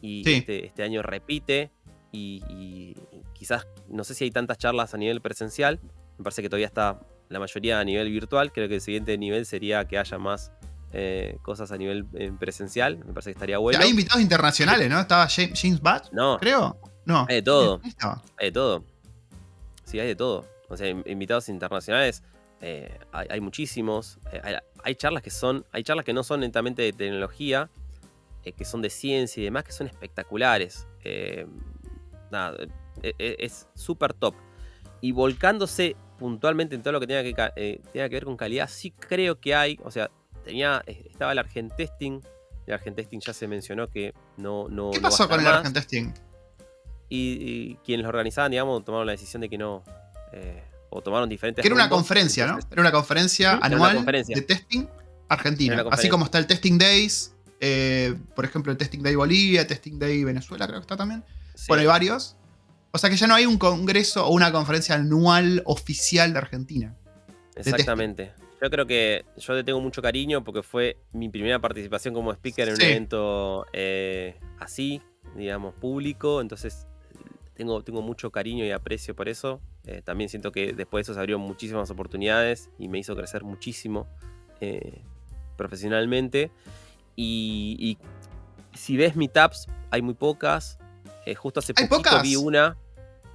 y Sí. este, este año repite y, y quizás, no sé si hay tantas charlas a nivel presencial, me parece que todavía está la mayoría a nivel virtual, creo que el siguiente nivel sería que haya más eh, cosas a nivel eh, presencial, me parece que estaría bueno. Hay invitados internacionales, ¿no? Estaba James, James Batch, No, creo. No. Hay de todo. Hay de todo. Sí, hay de todo. O sea, in- invitados internacionales eh, hay, hay muchísimos. Eh, hay, hay charlas que son, hay charlas que no son netamente de tecnología, eh, que son de ciencia y demás, que son espectaculares. Nada, es súper top. Y volcándose puntualmente en todo lo que tenga que, tenga que ver con calidad, sí creo que hay. O sea, tenía, estaba el Argentesting. El Argentesting ya se mencionó que no, no. ¿Qué pasó con el Argentesting? y, y quienes lo organizaban, digamos, tomaron la decisión de que no. O tomaron diferentes. Que era una conferencia, ¿no? Era una conferencia una anual conferencia. de testing argentina. Así como está el Testing Days, eh, por ejemplo, el Testing Day Bolivia, Testing Day Venezuela, creo que está también. sí. Bueno, hay varios. O sea que ya no hay un congreso o una conferencia anual oficial de Argentina. Exactamente. Yo creo que yo le tengo mucho cariño porque fue mi primera participación como speaker en Sí. un evento eh, así, digamos, público. Entonces tengo, tengo mucho cariño y aprecio por eso. Eh, también siento que después de eso se abrieron muchísimas oportunidades y me hizo crecer muchísimo eh, profesionalmente. Y, y si ves meetups, hay muy pocas. Eh, justo hace ¿Hay poquito pocas? vi una.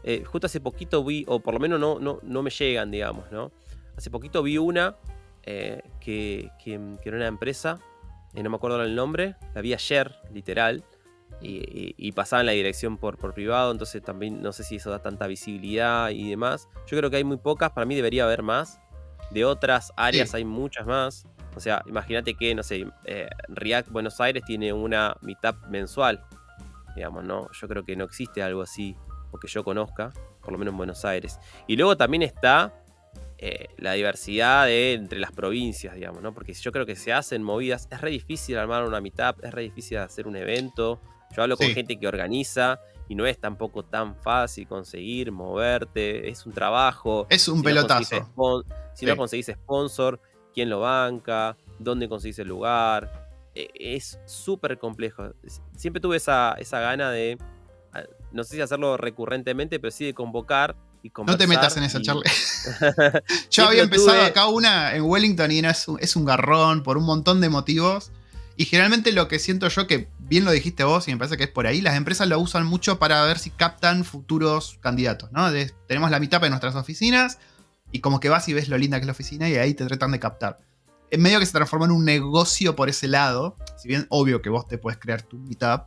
eh, justo hace poquito vi, o por lo menos no, no, no me llegan, digamos, ¿no? Hace poquito vi una eh, que, que- que era una empresa, no me acuerdo el nombre, la vi ayer, literal, y, y, y pasaban la dirección por, por privado, entonces también no sé si eso da tanta visibilidad y demás. Yo creo que hay muy pocas, para mí debería haber más. De otras áreas Sí. hay muchas más. O sea, imagínate que, no sé, eh, React Buenos Aires tiene una meetup mensual. Digamos, ¿no? Yo creo que no existe algo así, o que yo conozca, por lo menos en Buenos Aires. Y luego también está eh, la diversidad de, entre las provincias, digamos, ¿no? Porque yo creo que se hacen movidas, es re difícil armar una meetup, es re difícil hacer un evento. Yo hablo con Sí. gente que organiza y no es tampoco tan fácil conseguir, moverte, es un trabajo. Es un Si pelotazo. spon- si Sí. no conseguís sponsor, quién lo banca, dónde conseguís el lugar. Eh, Es súper complejo. Siempre tuve esa, esa gana de, no sé si hacerlo recurrentemente, pero sí de convocar y No te metas en esa y- charla. [laughs] [laughs] Yo había empezado acá una en Wellington y no, es, un, es un garrón por un montón de motivos. Y generalmente lo que siento yo, que bien lo dijiste vos y me parece que es por ahí, las empresas lo usan mucho para ver si captan futuros candidatos, ¿no? De- tenemos la mitad en nuestras oficinas y como que vas y ves lo linda que es la oficina y ahí te tratan de captar. En medio que se transforma en un negocio por ese lado, si bien obvio que vos te puedes crear tu meetup,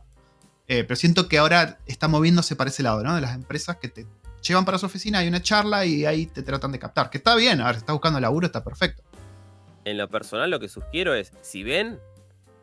eh, pero siento que ahora está moviéndose para ese lado, ¿no? De las empresas que te llevan para su oficina, hay una charla y ahí te tratan de captar. Que está bien, a ver, si estás buscando laburo, está perfecto. En lo personal, lo que sugiero es, si ven,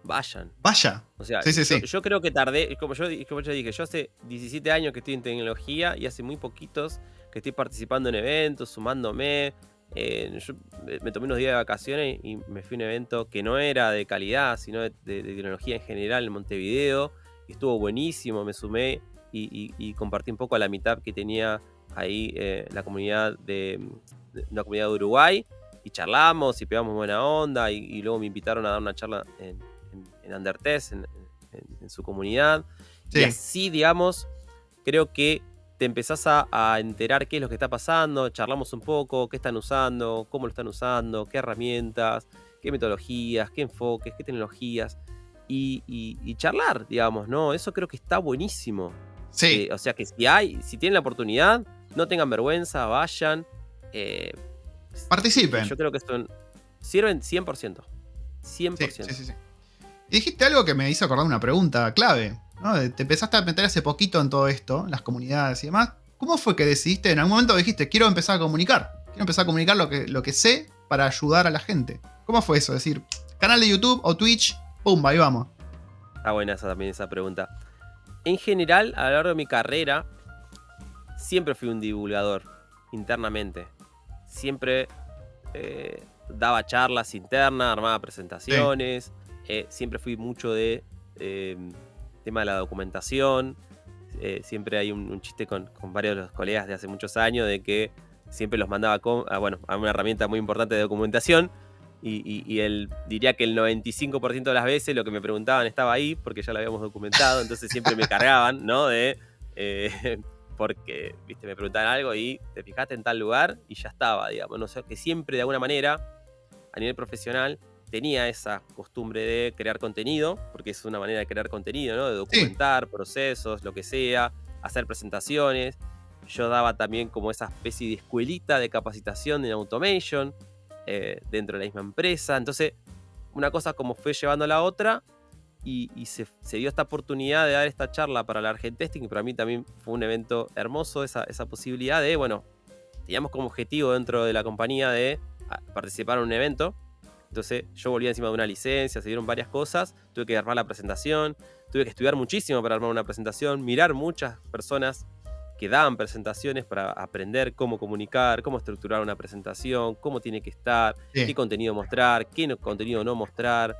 vayan. Vaya. O sea, Sí, sí, yo, sí. yo creo que tardé, como yo, como yo dije, yo hace 17 años que estoy en tecnología y hace muy poquitos que estoy participando en eventos, sumándome. Eh, yo me- tomé unos días de vacaciones y me fui a un evento que no era de calidad, sino de, de- de tecnología en general en Montevideo. Y estuvo buenísimo, me sumé y, y- y compartí un poco a la mitad que tenía ahí eh, la comunidad de, de la comunidad de Uruguay. Y charlamos y pegamos buena onda. Y, y luego me invitaron a dar una charla en, en, en Undertest, en, en- en su comunidad. Sí. Y así, digamos, creo que te empezás a, a enterar qué es lo que está pasando, charlamos un poco, qué están usando, cómo lo están usando, qué herramientas, qué metodologías, qué enfoques, qué tecnologías. Y, y- y charlar, digamos, ¿no? Eso creo que está buenísimo. Sí. Eh, o sea que si hay, si tienen la oportunidad, no tengan vergüenza, vayan. Eh, Participen. yo creo que esto sirven 100%. 100%. Sí, sí, sí, sí. Y dijiste algo que me hizo acordar una pregunta clave. ¿no? Te empezaste a meter hace poquito en todo esto, en las comunidades y demás. ¿Cómo fue que decidiste? En algún momento dijiste, quiero empezar a comunicar. Quiero empezar a comunicar lo que, lo que sé para ayudar a la gente. ¿Cómo fue eso? Es decir, canal de YouTube o Twitch, pum, ahí vamos. Está buena esa también esa pregunta. En general, a lo largo de mi carrera, siempre fui un divulgador internamente. Siempre eh, daba charlas internas, armaba presentaciones. Eh, siempre fui mucho de eh, tema de la documentación. Eh, siempre hay un, un chiste con, con varios de los colegas de hace muchos años de que siempre los mandaba con, a, bueno, a una herramienta muy importante de documentación. y, él diría que el 95% de las veces lo que me preguntaban estaba ahí porque ya lo habíamos documentado, entonces siempre me cargaban, ¿no? De, eh, [laughs] porque, viste, me preguntaban algo y te fijaste en tal lugar y ya estaba, digamos, no sé, que siempre de alguna manera, a nivel profesional, tenía esa costumbre de crear contenido, porque es una manera de crear contenido, ¿no? De documentar procesos, lo que sea, hacer presentaciones. Yo daba también como esa especie de escuelita de capacitación en automation eh, dentro de la misma empresa. Entonces, una cosa como fue llevando a la otra y, se, dio esta oportunidad de dar esta charla para la Argentesting y para mí también fue un evento hermoso esa, esa posibilidad de, bueno, teníamos como objetivo dentro de la compañía de participar en un evento entonces yo volví encima de una licencia, se dieron varias cosas, tuve que armar la presentación, tuve que estudiar muchísimo para armar una presentación, mirar muchas personas que daban presentaciones para aprender cómo comunicar, cómo estructurar una presentación, cómo tiene que estar, qué contenido mostrar, qué contenido no mostrar.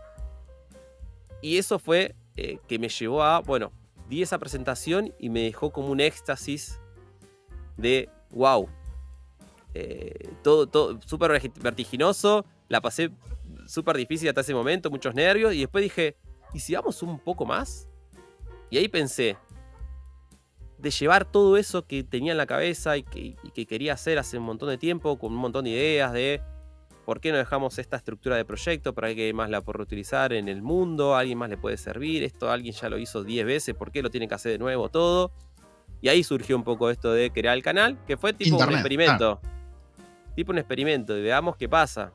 Y eso fue eh, que me llevó a, bueno, di esa presentación y me dejó como un éxtasis de, wow, eh, todo, todo súper vertiginoso, la pasé súper difícil hasta ese momento, muchos nervios, y después dije, ¿y si vamos un poco más? Y ahí pensé, de llevar todo eso que tenía en la cabeza y que, quería hacer hace un montón de tiempo, con un montón de ideas de por qué no dejamos esta estructura de proyecto para que más la pueda reutilizar en el mundo, a alguien más le puede servir, esto alguien ya lo hizo 10 veces, ¿por qué lo tiene que hacer de nuevo todo? Y ahí surgió un poco esto de crear el canal, que fue tipo un experimento. Tipo un experimento, y veamos qué pasa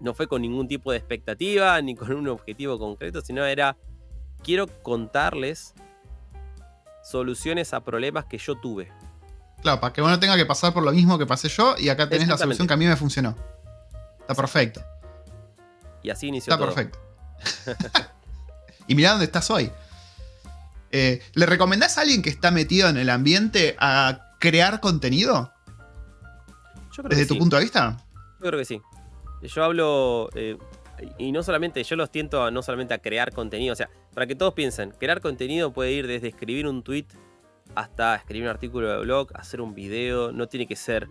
no fue con ningún tipo de expectativa ni con un objetivo concreto, sino era quiero contarles soluciones a problemas que yo tuve. Claro, para que uno tenga que pasar por lo mismo que pasé yo y acá tenés la solución que a mí me funcionó. Está perfecto. Y así inició Está perfecto. [laughs] y mirá dónde estás hoy. Eh, ¿Le recomendás a alguien que está metido en el ambiente a crear contenido? Yo creo ¿Desde tu punto de vista? Yo creo que sí. Yo hablo, eh, y no solamente, yo los tiento a, no solamente a crear contenido, o sea, para que todos piensen, crear contenido puede ir desde escribir un tweet hasta escribir un artículo de blog, hacer un video, no tiene que ser...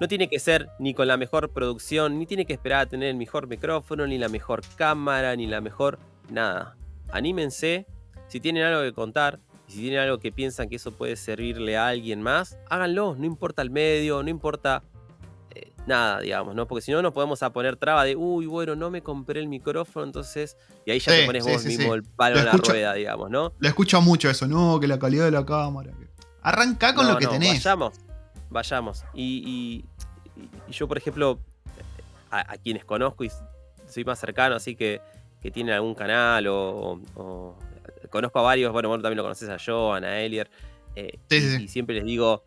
No tiene que ser ni con la mejor producción, ni tiene que esperar a tener el mejor micrófono, ni la mejor cámara, ni la mejor nada. Anímense, si tienen algo que contar, y si tienen algo que piensan que eso puede servirle a alguien más, háganlo, no importa el medio, no importa nada, digamos, ¿no? Porque si no nos podemos a poner traba de, uy, bueno, no me compré el micrófono, entonces. Y ahí ya te pones vos mismo el palo en la rueda, digamos, ¿no? Le escucho mucho eso, no, que la calidad de la cámara. Arranca con lo que tenés. Vayamos, vayamos. Y, yo, por ejemplo, a, quienes conozco y soy más cercano, así que, que tienen algún canal o, conozco a varios, bueno, vos también lo conoces a Joan, a Elier, eh, y siempre les digo,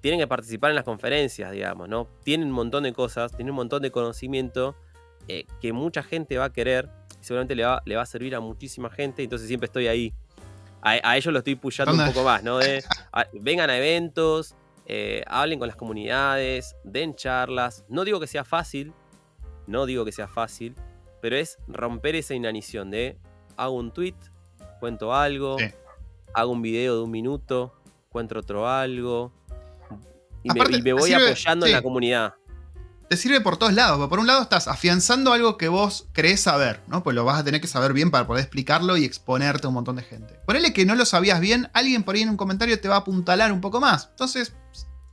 tienen que participar en las conferencias, digamos, ¿no? Tienen un montón de cosas, tienen un montón de conocimiento eh, que mucha gente va a querer y seguramente le va, le va a servir a muchísima gente, entonces siempre estoy ahí. A, ellos lo estoy pushando un poco más, ¿no? vengan a eventos, eh, hablen con las comunidades, den charlas. No digo que sea fácil, no digo que sea fácil, pero es romper esa inanición de hago un tweet, cuento algo, hago un video de un minuto, cuento otro algo, y, me, voy apoyando en la comunidad. Te sirve por todos lados. Por un lado estás afianzando algo que vos crees saber, ¿no? Pues lo vas a tener que saber bien para poder explicarlo y exponerte a un montón de gente. Ponele que no lo sabías bien, alguien por ahí en un comentario te va a apuntalar un poco más. Entonces,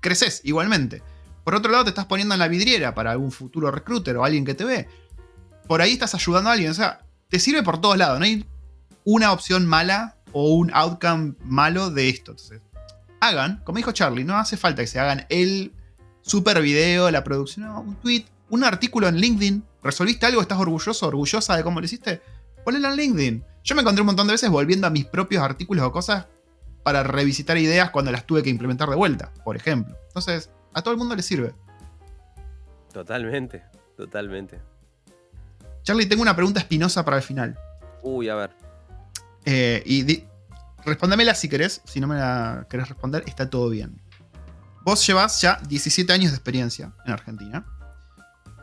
creces igualmente. Por otro lado, te estás poniendo en la vidriera para algún futuro recruiter o alguien que te ve. Por ahí estás ayudando a alguien. O sea, te sirve por todos lados. No hay una opción mala o un outcome malo de esto. Entonces, hagan, como dijo Charlie, no hace falta que se hagan el super video, la producción, no, un tweet, un artículo en LinkedIn. ¿Resolviste algo? ¿Estás orgulloso, orgullosa de cómo lo hiciste? Ponelo en LinkedIn. Yo me encontré un montón de veces volviendo a mis propios artículos o cosas para revisitar ideas cuando las tuve que implementar de vuelta, por ejemplo. Entonces, a todo el mundo le sirve. Totalmente, totalmente. Charlie, tengo una pregunta espinosa para el final. Uy, a ver. Eh, y Respóndemela si querés. Si no me la querés responder, está todo bien. Vos llevas ya 17 años de experiencia en Argentina.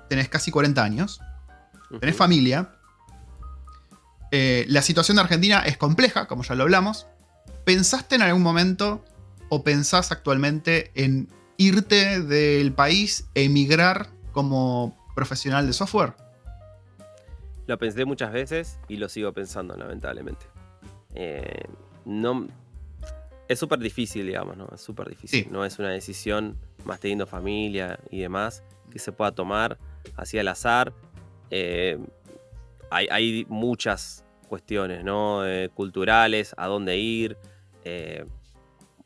Tenés casi 40 años. Tenés familia. Eh, la situación de Argentina es compleja, como ya lo hablamos. ¿Pensaste en algún momento o pensás actualmente en irte del país e emigrar como profesional de software? Lo pensé muchas veces y lo sigo pensando, lamentablemente. Eh, no, es súper difícil, digamos, ¿no? Es súper difícil. No es una decisión, más teniendo familia y demás, que se pueda tomar así al azar. Eh, hay, muchas cuestiones, ¿no? Eh, culturales, a dónde ir,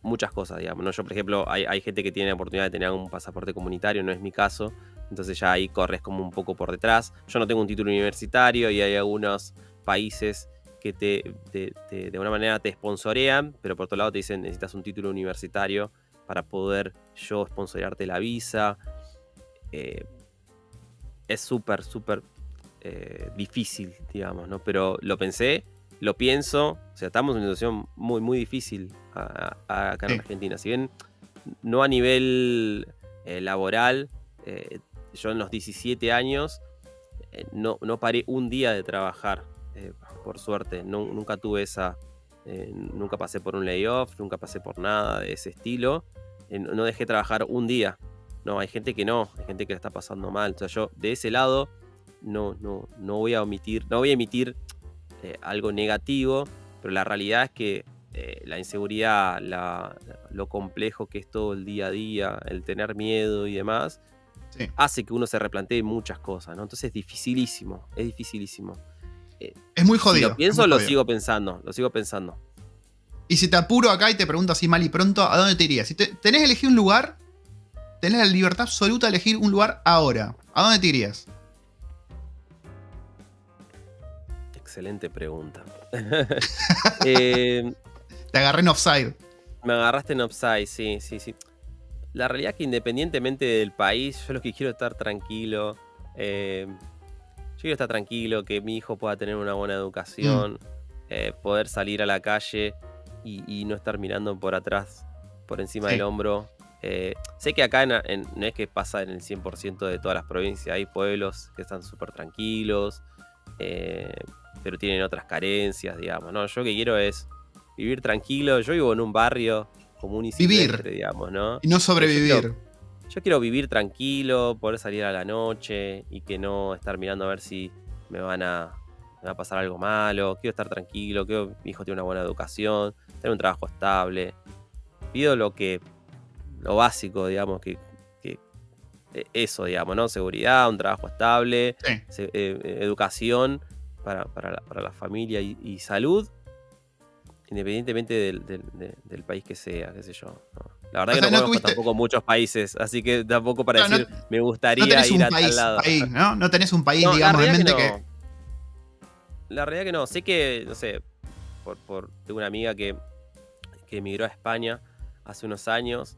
muchas cosas, digamos, ¿no? Yo, por ejemplo, hay, hay, gente que tiene la oportunidad de tener un pasaporte comunitario, no es mi caso. Entonces ya ahí corres como un poco por detrás. Yo no tengo un título universitario y hay algunos países que te, de alguna manera te sponsorean, pero por otro lado te dicen necesitas un título universitario para poder yo sponsorearte la visa. Eh, es súper, súper eh, difícil, digamos, ¿no? Pero lo pensé, lo pienso, o sea, estamos en una situación muy, muy difícil acá en Argentina. Si bien no a nivel eh, laboral, yo en los 17 años no, no, paré un día de trabajar, por suerte. nunca tuve esa. Eh, nunca pasé por un layoff, nunca pasé por nada de ese estilo. no dejé trabajar un día. No, hay gente que no, hay gente que la está pasando mal. O sea, yo de ese lado no, no, no voy a omitir, no voy a emitir algo negativo, pero la realidad es que la inseguridad, lo complejo que es todo el día a día, el tener miedo y demás, hace que uno se replantee muchas cosas, ¿no? Entonces es dificilísimo, es dificilísimo. Es muy jodido. Si lo pienso, lo sigo pensando, lo sigo pensando. Y si te apuro acá y te pregunto así mal y pronto, ¿a dónde te irías? Si tenés que elegir un lugar, tenés la libertad absoluta de elegir un lugar ahora. ¿A dónde te irías? Excelente pregunta. [laughs] Eh, te agarré en offside. Me agarraste en offside, sí, sí, sí la realidad es que independientemente del país, yo lo que quiero es estar tranquilo. Eh, yo quiero estar tranquilo, que mi hijo pueda tener una buena educación, mm. eh, poder salir a la calle y, no estar mirando por atrás, por encima del hombro. Eh, sé que acá no es que pasa en el 100% de todas las provincias, hay pueblos que están súper tranquilos, pero tienen otras carencias, digamos. ¿no? Yo lo que quiero es vivir tranquilo. Yo vivo en un barrio común y vivir, digamos, ¿no? Y no sobrevivir. Yo quiero, vivir tranquilo, poder salir a la noche y que no estar mirando a ver si me van a, va a pasar algo malo. Quiero estar tranquilo, quiero que mi hijo tenga una buena educación, tener un trabajo estable. Pido lo que, lo básico, digamos, que, que e, eso, digamos, ¿no? Seguridad, un trabajo estable, eh, educación para, la, familia y salud independientemente del, país que sea, qué sé yo. La verdad que no, conozco tampoco muchos países, así que tampoco para decir me gustaría ir a tal lado. ¿no? no tenés un país, digamos, en mente que, La realidad que no, sé que, no sé, por, por tengo una amiga que, que emigró a España hace unos años,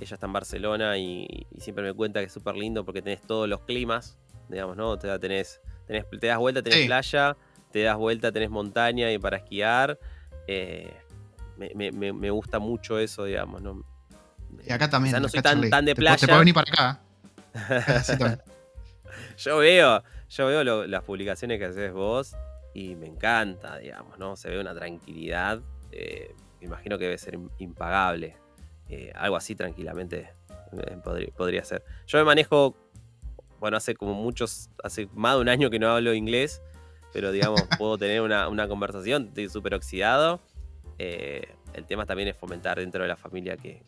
ella está en Barcelona y, siempre me cuenta que es súper lindo porque tenés todos los climas, digamos, ¿no? Te, tenés, tenés, te das vuelta, tenés playa, te das vuelta, tenés montaña y para esquiar eh, me, gusta mucho eso, digamos. ¿no? Y acá también. No soy tan, de playa. Te, puedo venir para acá. [laughs] yo veo, yo veo las publicaciones que haces vos y me encanta, digamos, ¿no? Se ve una tranquilidad. Eh, me imagino que debe ser impagable. Eh, algo así tranquilamente podría, ser. Yo me manejo, bueno, hace como muchos, hace más de un año que no hablo inglés pero digamos, [laughs] puedo tener una, conversación, estoy súper oxidado. Eh, el tema también es fomentar dentro de la familia que...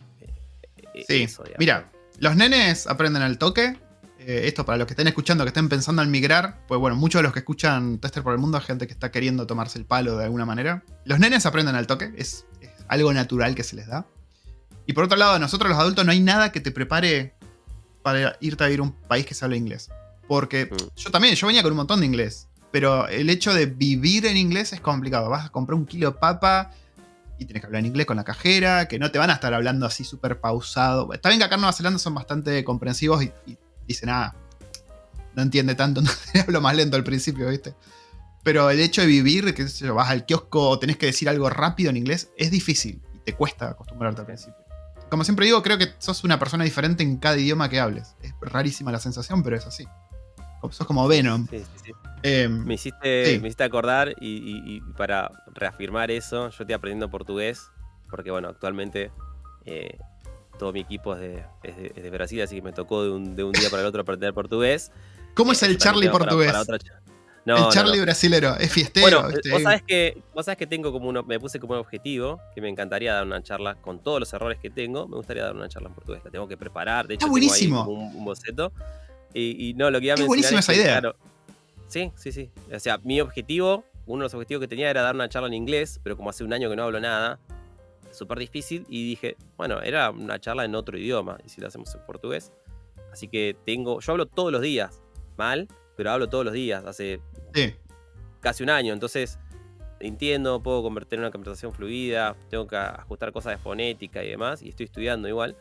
Eh, sí, mira, los nenes aprenden al toque. Eh, esto para los que estén escuchando, que estén pensando en migrar, pues bueno, muchos de los que escuchan Tester por el Mundo, gente que está queriendo tomarse el palo de alguna manera. Los nenes aprenden al toque, es, algo natural que se les da. Y por otro lado, nosotros los adultos no hay nada que te prepare para irte a vivir a un país que se habla inglés. Porque mm. yo también, yo venía con un montón de inglés pero el hecho de vivir en inglés es complicado. Vas a comprar un kilo de papa y tienes que hablar en inglés con la cajera, que no te van a estar hablando así súper pausado. Está bien que acá en Nueva Zelanda son bastante comprensivos y, dicen, ah, no entiende tanto, [laughs] no hablo más lento al principio, ¿viste? Pero el hecho de vivir, que vas al kiosco o tenés que decir algo rápido en inglés, es difícil y te cuesta acostumbrarte al principio. Como siempre digo, creo que sos una persona diferente en cada idioma que hables. Es rarísima la sensación, pero es así. Sos como Venom. Sí, sí, sí. Em, me, hiciste, me hiciste acordar y, para reafirmar eso, yo estoy aprendiendo portugués, porque bueno, actualmente eh, todo mi equipo es de, Brasil, así que me tocó de un, día para el otro aprender portugués. ¿Cómo es el Charlie portugués? No, el no, Charlie no. brasilero, es fiestero. Bueno, ¿viste? vos sabés que, vos sabés que tengo como uno, me puse como un objetivo que me encantaría dar una charla con todos los errores que tengo. Me gustaría dar una charla en portugués. La tengo que preparar. De hecho, Está tengo ahí buenísimo. un, un boceto. Y, y no, lo que iba a Es mencionar buenísima es esa que, idea. claro, sí, sí, sí. O sea, mi objetivo, uno de los objetivos que tenía era dar una charla en inglés, pero como hace un año que no hablo nada, súper difícil. Y dije, bueno, era una charla en otro idioma. Y si lo hacemos en portugués. Así que tengo, yo hablo todos los días, mal, pero hablo todos los días. Hace Sí. casi un año, entonces entiendo, puedo convertir en una conversación fluida, tengo que ajustar cosas de fonética y demás, y estoy estudiando igual.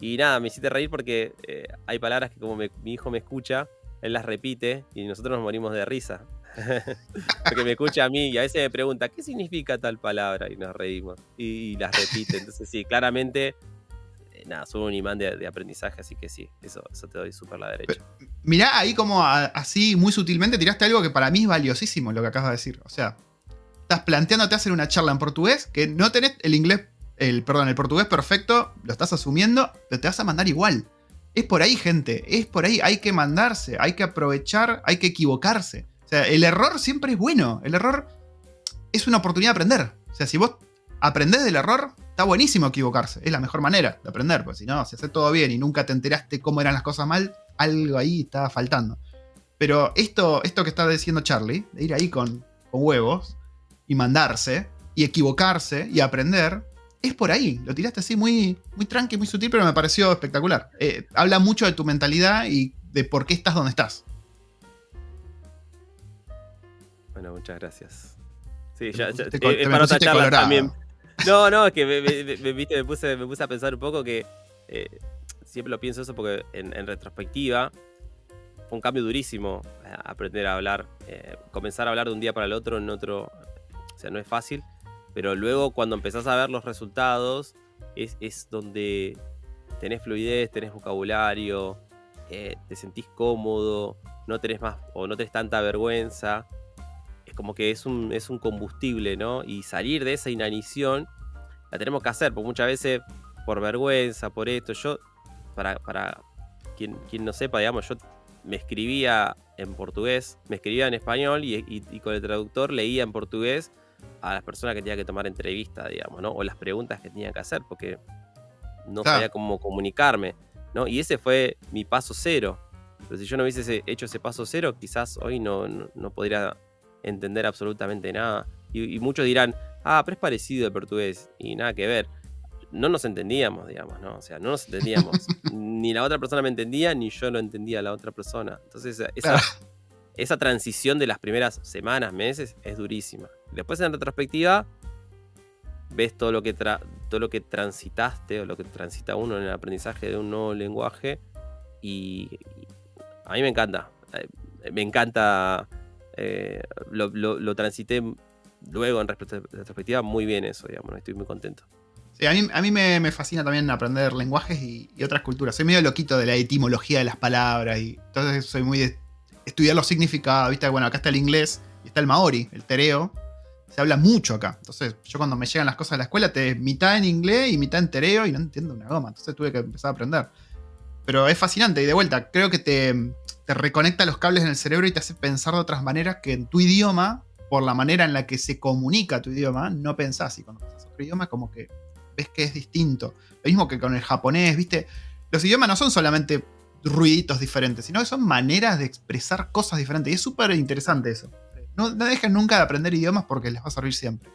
Y nada, me hiciste reír porque eh, hay palabras que como mi hijo me escucha, él las repite y nosotros nos morimos de risa. [laughs] porque me escucha a mí y a veces me pregunta, ¿qué significa tal palabra? Y nos reímos. Y, las repite. Entonces sí, claramente, eh, nada, soy un imán de, aprendizaje, así que sí, eso, eso te doy súper la derecha. Mirá ahí como así muy sutilmente tiraste algo que para mí es valiosísimo lo que acabas de decir. O sea, estás planteándote hacer una charla en portugués que no tenés el inglés, el, perdón, el portugués perfecto, lo estás asumiendo, pero te vas a mandar igual. Es por ahí, gente, es por ahí, hay que mandarse, hay que aprovechar, hay que equivocarse. O sea, el error siempre es bueno, el error es una oportunidad de aprender. O sea, si vos aprendés del error, está buenísimo equivocarse, es la mejor manera de aprender, porque si no, si haces todo bien y nunca te enteraste cómo eran las cosas mal, algo ahí estaba faltando. Pero esto, esto que está diciendo Charlie, de ir ahí con huevos y mandarse y equivocarse y aprender, es por ahí. Lo tiraste así muy, muy tranqui, muy sutil, pero me pareció espectacular. Eh, habla mucho de tu mentalidad y de por qué estás donde estás. Bueno, muchas gracias. Sí, ya, ya- Te eh, es te me para otra charla colorado. también. No, no, es que me, me- me- viste, me puse, me puse a pensar un poco que eh, siempre lo pienso eso porque en, en retrospectiva fue un cambio durísimo eh, aprender a hablar, eh, comenzar a hablar de un día para el otro en otro, o sea, no es fácil, pero luego cuando empezás a ver los resultados es, es donde tenés fluidez, tenés vocabulario, eh, te sentís cómodo, no tenés más o no tenés tanta vergüenza es como que es un, es un combustible, ¿no? Y salir de esa inanición la tenemos que hacer, porque muchas veces por vergüenza, por esto, yo, para, para quien, quien no sepa, digamos, yo me escribía en portugués, me escribía en español y, y- y con el traductor leía en portugués a las personas que tenía que tomar entrevista, digamos, ¿no? O las preguntas que tenía que hacer, porque no Claro. sabía cómo comunicarme, ¿no? Y ese fue mi paso cero. Pero si yo no hubiese ese- hecho ese paso cero, quizás hoy no, no, no podría entender absolutamente nada. Y, y muchos dirán, ah, pero es parecido al portugués. Y nada que ver. No nos entendíamos, digamos, ¿no? O sea, no nos entendíamos. [laughs] ni la otra persona me entendía, ni yo lo entendía a la otra persona. Entonces, esa, Claro. esa transición de las primeras semanas, meses, es durísima. Después, en retrospectiva, ves todo lo que, tra- todo lo que transitaste o lo que transita uno en el aprendizaje de un nuevo lenguaje. Y, a mí me encanta. Eh, Me encanta. eh, lo, lo- lo transité luego en retrospectiva muy bien eso, digamos. Estoy muy contento. A mí, a mí me, fascina también aprender lenguajes y, y otras culturas. Soy medio loquito de la etimología de las palabras y entonces soy muy de estudiar los significados. Viste, bueno, acá está el inglés y está el maori, el tereo. Se habla mucho acá. Entonces, yo cuando me llegan las cosas de la escuela, te mitad en inglés y mitad en tereo y no entiendo una goma. Entonces tuve que empezar a aprender. Pero es fascinante y de vuelta, creo que te, te reconecta los cables en el cerebro y te hace pensar de otras maneras que en tu idioma, por la manera en la que se comunica tu idioma, no pensás. Y cuando pensás otro idioma, como que ves que es distinto. Lo mismo que con el japonés, ¿viste? Los idiomas no son solamente ruiditos diferentes, sino que son maneras de expresar cosas diferentes. Y es súper interesante eso. No, no dejen nunca de aprender idiomas porque les va a servir siempre.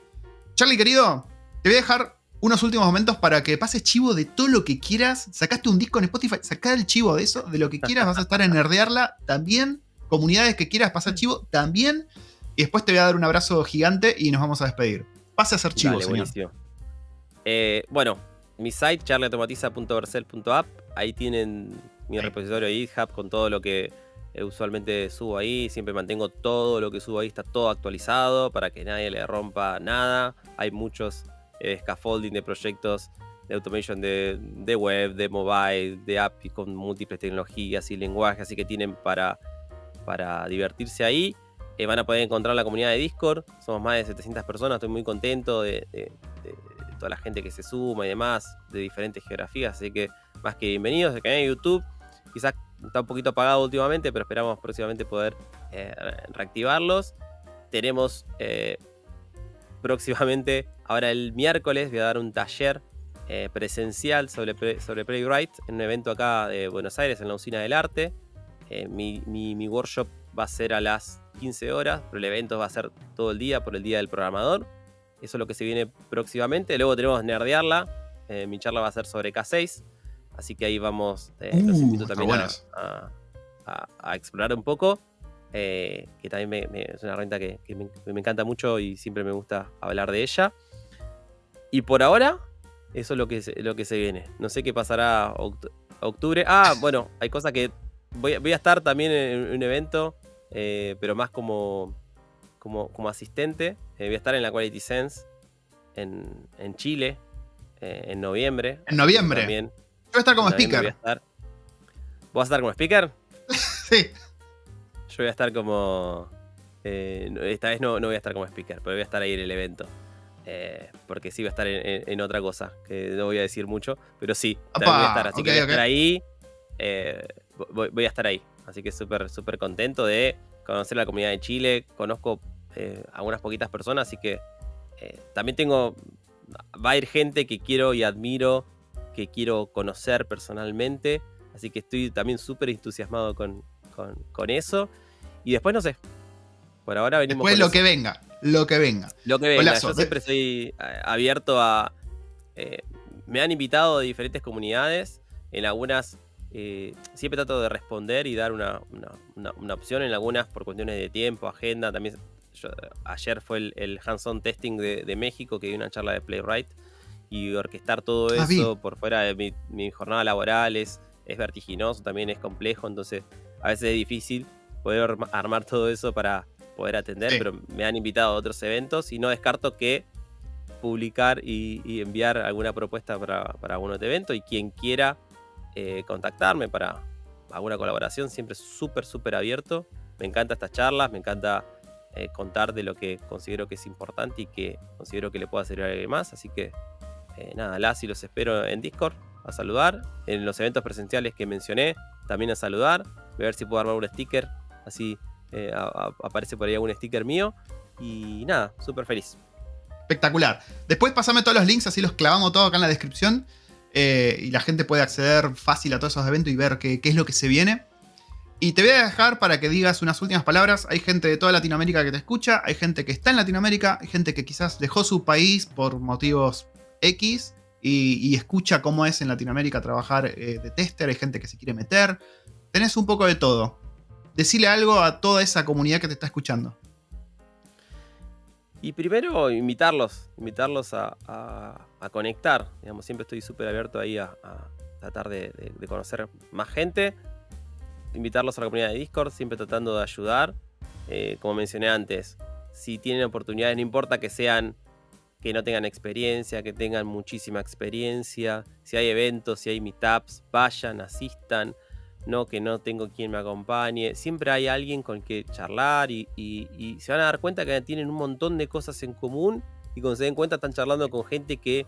Charlie, querido, te voy a dejar unos últimos momentos para que pases chivo de todo lo que quieras. Sacaste un disco en Spotify, sacá el chivo de eso, de lo que quieras, vas a estar en Nerdearla también. Comunidades que quieras pasar chivo también. Y después te voy a dar un abrazo gigante y nos vamos a despedir. Pase a hacer chivo, Dale, señor. buenísimo. Eh, bueno, mi site, charleautomatiza.vercel.app, ahí tienen mi repositorio de GitHub con todo lo que usualmente subo ahí. Siempre mantengo todo lo que subo ahí, está todo actualizado para que nadie le rompa nada. Hay muchos eh, scaffolding de proyectos de automation de, web, de mobile, de app y con múltiples tecnologías y lenguajes, así que tienen para, para divertirse ahí. Eh, van a poder encontrar la comunidad de Discord. Somos más de 700 personas. Estoy muy contento de, de- toda la gente que se suma y demás, de diferentes geografías. Así que más que bienvenidos. El canal de YouTube quizás está un poquito apagado últimamente, pero esperamos próximamente poder reactivarlos. Tenemos próximamente, ahora el miércoles, voy a dar un taller presencial sobre, sobre Playwright en un evento acá de Buenos Aires, en la Usina del Arte. Mi, mi workshop va a ser a las 15 horas, pero el evento va a ser todo el día por el Día del Programador. Eso es lo que se viene próximamente. Luego tenemos Nerdearla. Eh, mi charla va a ser sobre K6. Así que ahí vamos. Eh, los uh, invito también a, explorar un poco. Eh, que también es una renta que, me, encanta mucho y siempre me gusta hablar de ella. Y por ahora, eso es lo que, lo que se viene. No sé qué pasará octubre. Ah, bueno, hay cosas que. Voy, a estar también en un evento, pero más como, como, como asistente. voy a estar en la Quality Sense en, en Chile eh, en noviembre. En noviembre. También. Voy a estar como speaker. Voy a estar. ¿Vos vas a estar como speaker? [laughs] sí. Yo voy a estar como. Eh, esta vez no, no, voy a estar como speaker, pero voy a estar ahí en el evento. Eh, porque sí voy a estar en, otra cosa, que no voy a decir mucho, pero sí, voy a estar. Así que voy a estar ahí. Voy, a estar ahí. Así que súper, súper contento de conocer la comunidad de Chile. Conozco algunas poquitas personas, así que también tengo va a ir gente que quiero y admiro, que quiero conocer personalmente. Así que estoy también súper entusiasmado con, eso. Y después no sé. Por ahora venimos. Después lo que venga. Lo que venga. Lo que venga. Yo siempre estoy eh, abierto a. Eh, me han invitado de diferentes comunidades. En algunas eh, siempre trato de responder y dar una, una, opción. En algunas por cuestiones de tiempo, agenda. También ayer fue el, hands-on testing de, México, que dio una charla de Playwright, y orquestar todo ah, eso por fuera de mi, jornada laboral es, vertiginoso, también es complejo, entonces a veces es difícil poder armar todo eso para poder atender, pero me han invitado a otros eventos y no descarto que publicar y, enviar alguna propuesta para, algún otro evento y quien quiera eh, contactarme para alguna colaboración, siempre súper, súper abierto. Me encanta estas charlas, me encanta eh, contar de lo que considero que es importante y que considero que le pueda servir a alguien más. Así que eh, nada, las y los espero en Discord a saludar. En los eventos presenciales que mencioné, también a saludar. Voy a ver si puedo armar un sticker. Así eh, aparece por ahí algún sticker mío. Y nada, súper feliz. Espectacular. Después pasame todos los links, así los clavamos todo acá en la descripción. y la gente puede acceder fácil a todos esos eventos y ver qué, qué es lo que se viene. Y te voy a dejar para que digas unas últimas palabras. Hay gente de toda Latinoamérica que te escucha, hay gente que está en Latinoamérica, hay gente que quizás dejó su país por motivos X y, escucha cómo es en Latinoamérica trabajar eh, de tester, hay gente que se quiere meter. Tenés un poco de todo. Decile algo a toda esa comunidad que te está escuchando. Y primero invitarlos, invitarlos a, conectar. Digamos, siempre estoy súper abierto ahí a, tratar de conocer más gente invitarlos a la comunidad de Discord, siempre tratando de ayudar. Eh, como mencioné antes, si tienen oportunidades, no importa que sean que no tengan experiencia, que tengan muchísima experiencia, si hay eventos, si hay meetups, vayan, asistan, no que no tengo quien me acompañe, siempre hay alguien con que charlar y, y se van a dar cuenta que tienen un montón de cosas en común y cuando se den cuenta están charlando con gente que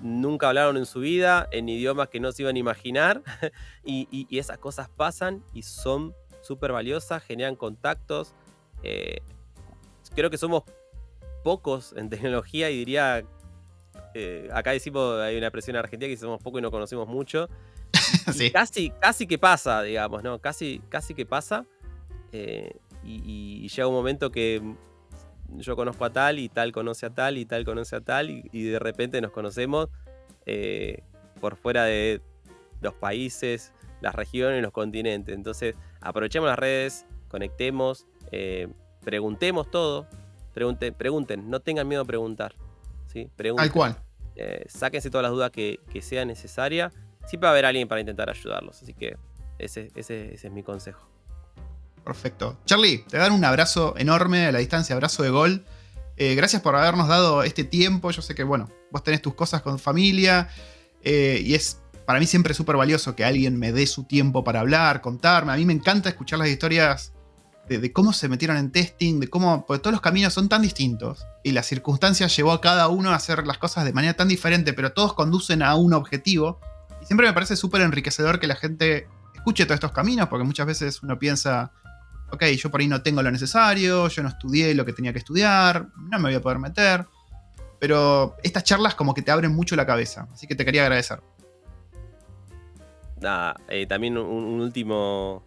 nunca hablaron en su vida, en idiomas que no se iban a imaginar, [laughs] y, esas cosas pasan y son súper valiosas, generan contactos. Eh, creo que somos pocos en tecnología y diría, eh, acá decimos, hay una expresión en Argentina que somos pocos y no conocemos mucho. [laughs] casi, casi que pasa, digamos, ¿no? Casi, casi que pasa. Eh, y, llega un momento que yo conozco a tal y tal conoce a tal y tal conoce a tal y, de repente nos conocemos eh, por fuera de los países, las regiones, los continentes. Entonces aprovechemos las redes, conectemos, eh, preguntemos todo, pregunten, pregunten, no tengan miedo a preguntar. ¿sí? Pregunten. Al cual. Eh, sáquense todas las dudas que, que sea necesaria. Siempre va a haber alguien para intentar ayudarlos, así que ese, ese es mi consejo. Perfecto. Charlie, te dar un abrazo enorme a la distancia, abrazo de gol. Eh, gracias por habernos dado este tiempo. Yo sé que, bueno, vos tenés tus cosas con familia eh, y es para mí siempre súper valioso que alguien me dé su tiempo para hablar, contarme. A mí me encanta escuchar las historias de, cómo se metieron en testing, de cómo, porque todos los caminos son tan distintos y las circunstancias llevó a cada uno a hacer las cosas de manera tan diferente, pero todos conducen a un objetivo. Y siempre me parece súper enriquecedor que la gente escuche todos estos caminos, porque muchas veces uno piensa, ok, yo por ahí no tengo lo necesario, yo no estudié lo que tenía que estudiar, no me voy a poder meter. Pero estas charlas como que te abren mucho la cabeza, así que te quería agradecer. Eh, también un, último,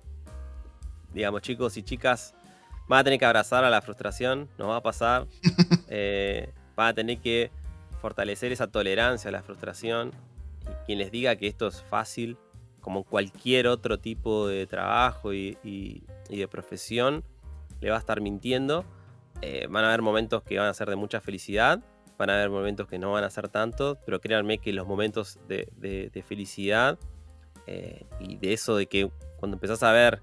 digamos, chicos y chicas, van a tener que abrazar a la frustración, nos va a pasar. [laughs] eh, van a tener que fortalecer esa tolerancia a la frustración. Y quien les diga que esto es fácil, como cualquier otro tipo de trabajo y, de profesión, le va a estar mintiendo. Eh, van a haber momentos que van a ser de mucha felicidad, van a haber momentos que no van a ser tanto, pero créanme que los momentos de, felicidad eh, y de eso de que cuando empezás a ver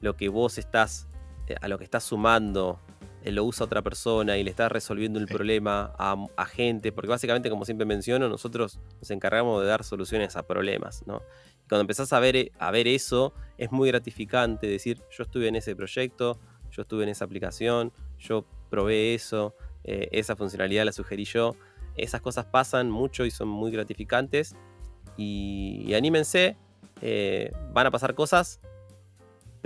lo que vos estás, eh, a lo que estás sumando, lo usa otra persona y le estás resolviendo el problema a, gente, porque básicamente, como siempre menciono, nosotros nos encargamos de dar soluciones a problemas, ¿no? Y cuando empezás a ver, a ver eso, es muy gratificante decir, yo estuve en ese proyecto, yo estuve en esa aplicación, yo probé eso, eh, esa funcionalidad la sugerí yo. Esas cosas pasan mucho y son muy gratificantes. Y, anímense, eh, van a pasar cosas,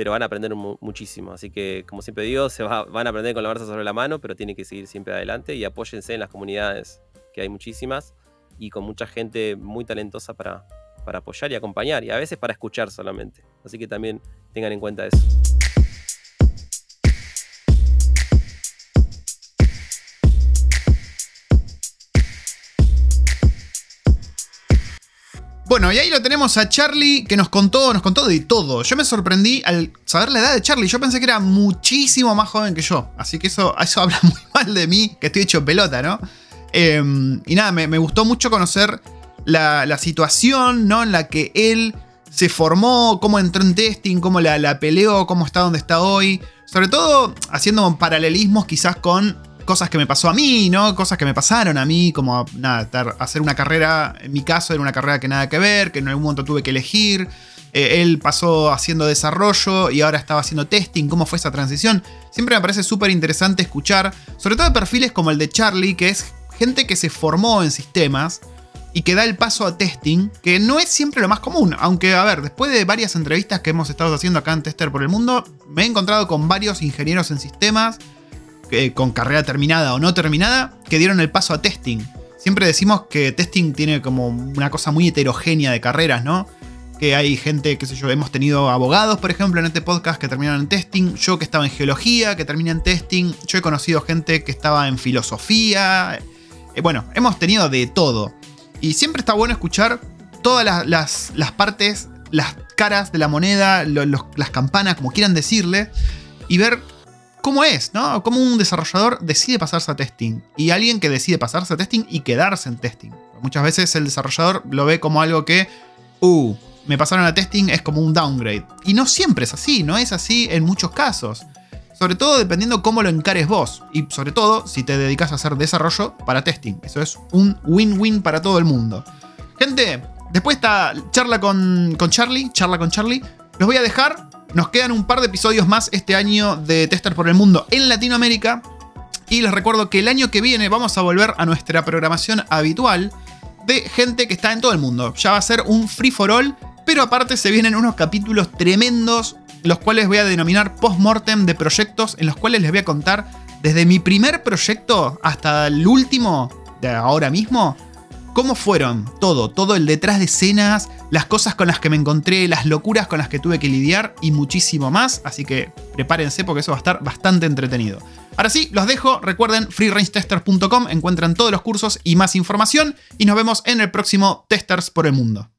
pero van a aprender muchísimo. Así que, como siempre digo, se van a aprender con la marcha sobre la mano, pero tienen que seguir siempre adelante y apóyense en las comunidades, que hay muchísimas, y con mucha gente muy talentosa para, para apoyar y acompañar, y a veces para escuchar solamente. Así que también tengan en cuenta eso. Bueno, y ahí lo tenemos a Charlie que nos contó, nos contó de todo. Yo me sorprendí al saber la edad de Charlie. Yo pensé que era muchísimo más joven que yo. Así que eso, eso [laughs] habla muy mal de mí, que estoy hecho pelota, ¿no? Em, y nada, me, gustó mucho conocer la, situación, ¿no? En la que él se formó, cómo entró en testing, cómo la, la peleó, cómo está donde está hoy. Sobre todo haciendo paralelismos quizás con cosas que me pasó a mí, ¿no? Cosas que me pasaron a mí, como nada, hacer una carrera, en mi caso era una carrera que nada que ver, que en algún momento tuve que elegir. Eh, él pasó haciendo desarrollo y ahora estaba haciendo testing, cómo fue esa transición. Siempre me parece súper interesante escuchar, sobre todo perfiles como el de Charlie, que es gente que se formó en sistemas y que da el paso a testing, que no es siempre lo más común. Aunque, a ver, después de varias entrevistas que hemos estado haciendo acá en Tester por el Mundo, me he encontrado con varios ingenieros en sistemas con carrera terminada o no terminada, que dieron el paso a testing. Siempre decimos que testing tiene como una cosa muy heterogénea de carreras, ¿no? Que hay gente, qué sé yo, hemos tenido abogados, por ejemplo, en este podcast que terminaron en testing, yo que estaba en geología, que terminé en testing, yo he conocido gente que estaba en filosofía, eh, bueno, hemos tenido de todo. Y siempre está bueno escuchar todas las, partes, las caras de la moneda, las campanas, como quieran decirle, y ver cómo es, ¿no? Cómo un desarrollador decide pasarse a testing y alguien que decide pasarse a testing y quedarse en testing. Muchas veces el desarrollador lo ve como algo que, uh, me pasaron a testing es como un downgrade. Y no siempre es así, no es así en muchos casos. Sobre todo dependiendo cómo lo encares vos. Y sobre todo si te dedicas a hacer desarrollo para testing. Eso es un win-win para todo el mundo. Gente, después esta charla con, con Charlie, charla con Charlie, los voy a dejar nos quedan un par de episodios más este año de Tester por el Mundo en Latinoamérica. Y les recuerdo que el año que viene vamos a volver a nuestra programación habitual de gente que está en todo el mundo. Ya va a ser un free for all, pero aparte se vienen unos capítulos tremendos, los cuales voy a denominar post-mortem de proyectos, en los cuales les voy a contar desde mi primer proyecto hasta el último de ahora mismo, cómo fueron todo, todo el detrás de escenas, las cosas con las que me encontré, las locuras con las que tuve que lidiar y muchísimo más. Así que prepárense porque eso va a estar bastante entretenido. Ahora sí, los dejo. Recuerden freerangetester.com, encuentran todos los cursos y más información. Y nos vemos en el próximo Testers por el Mundo.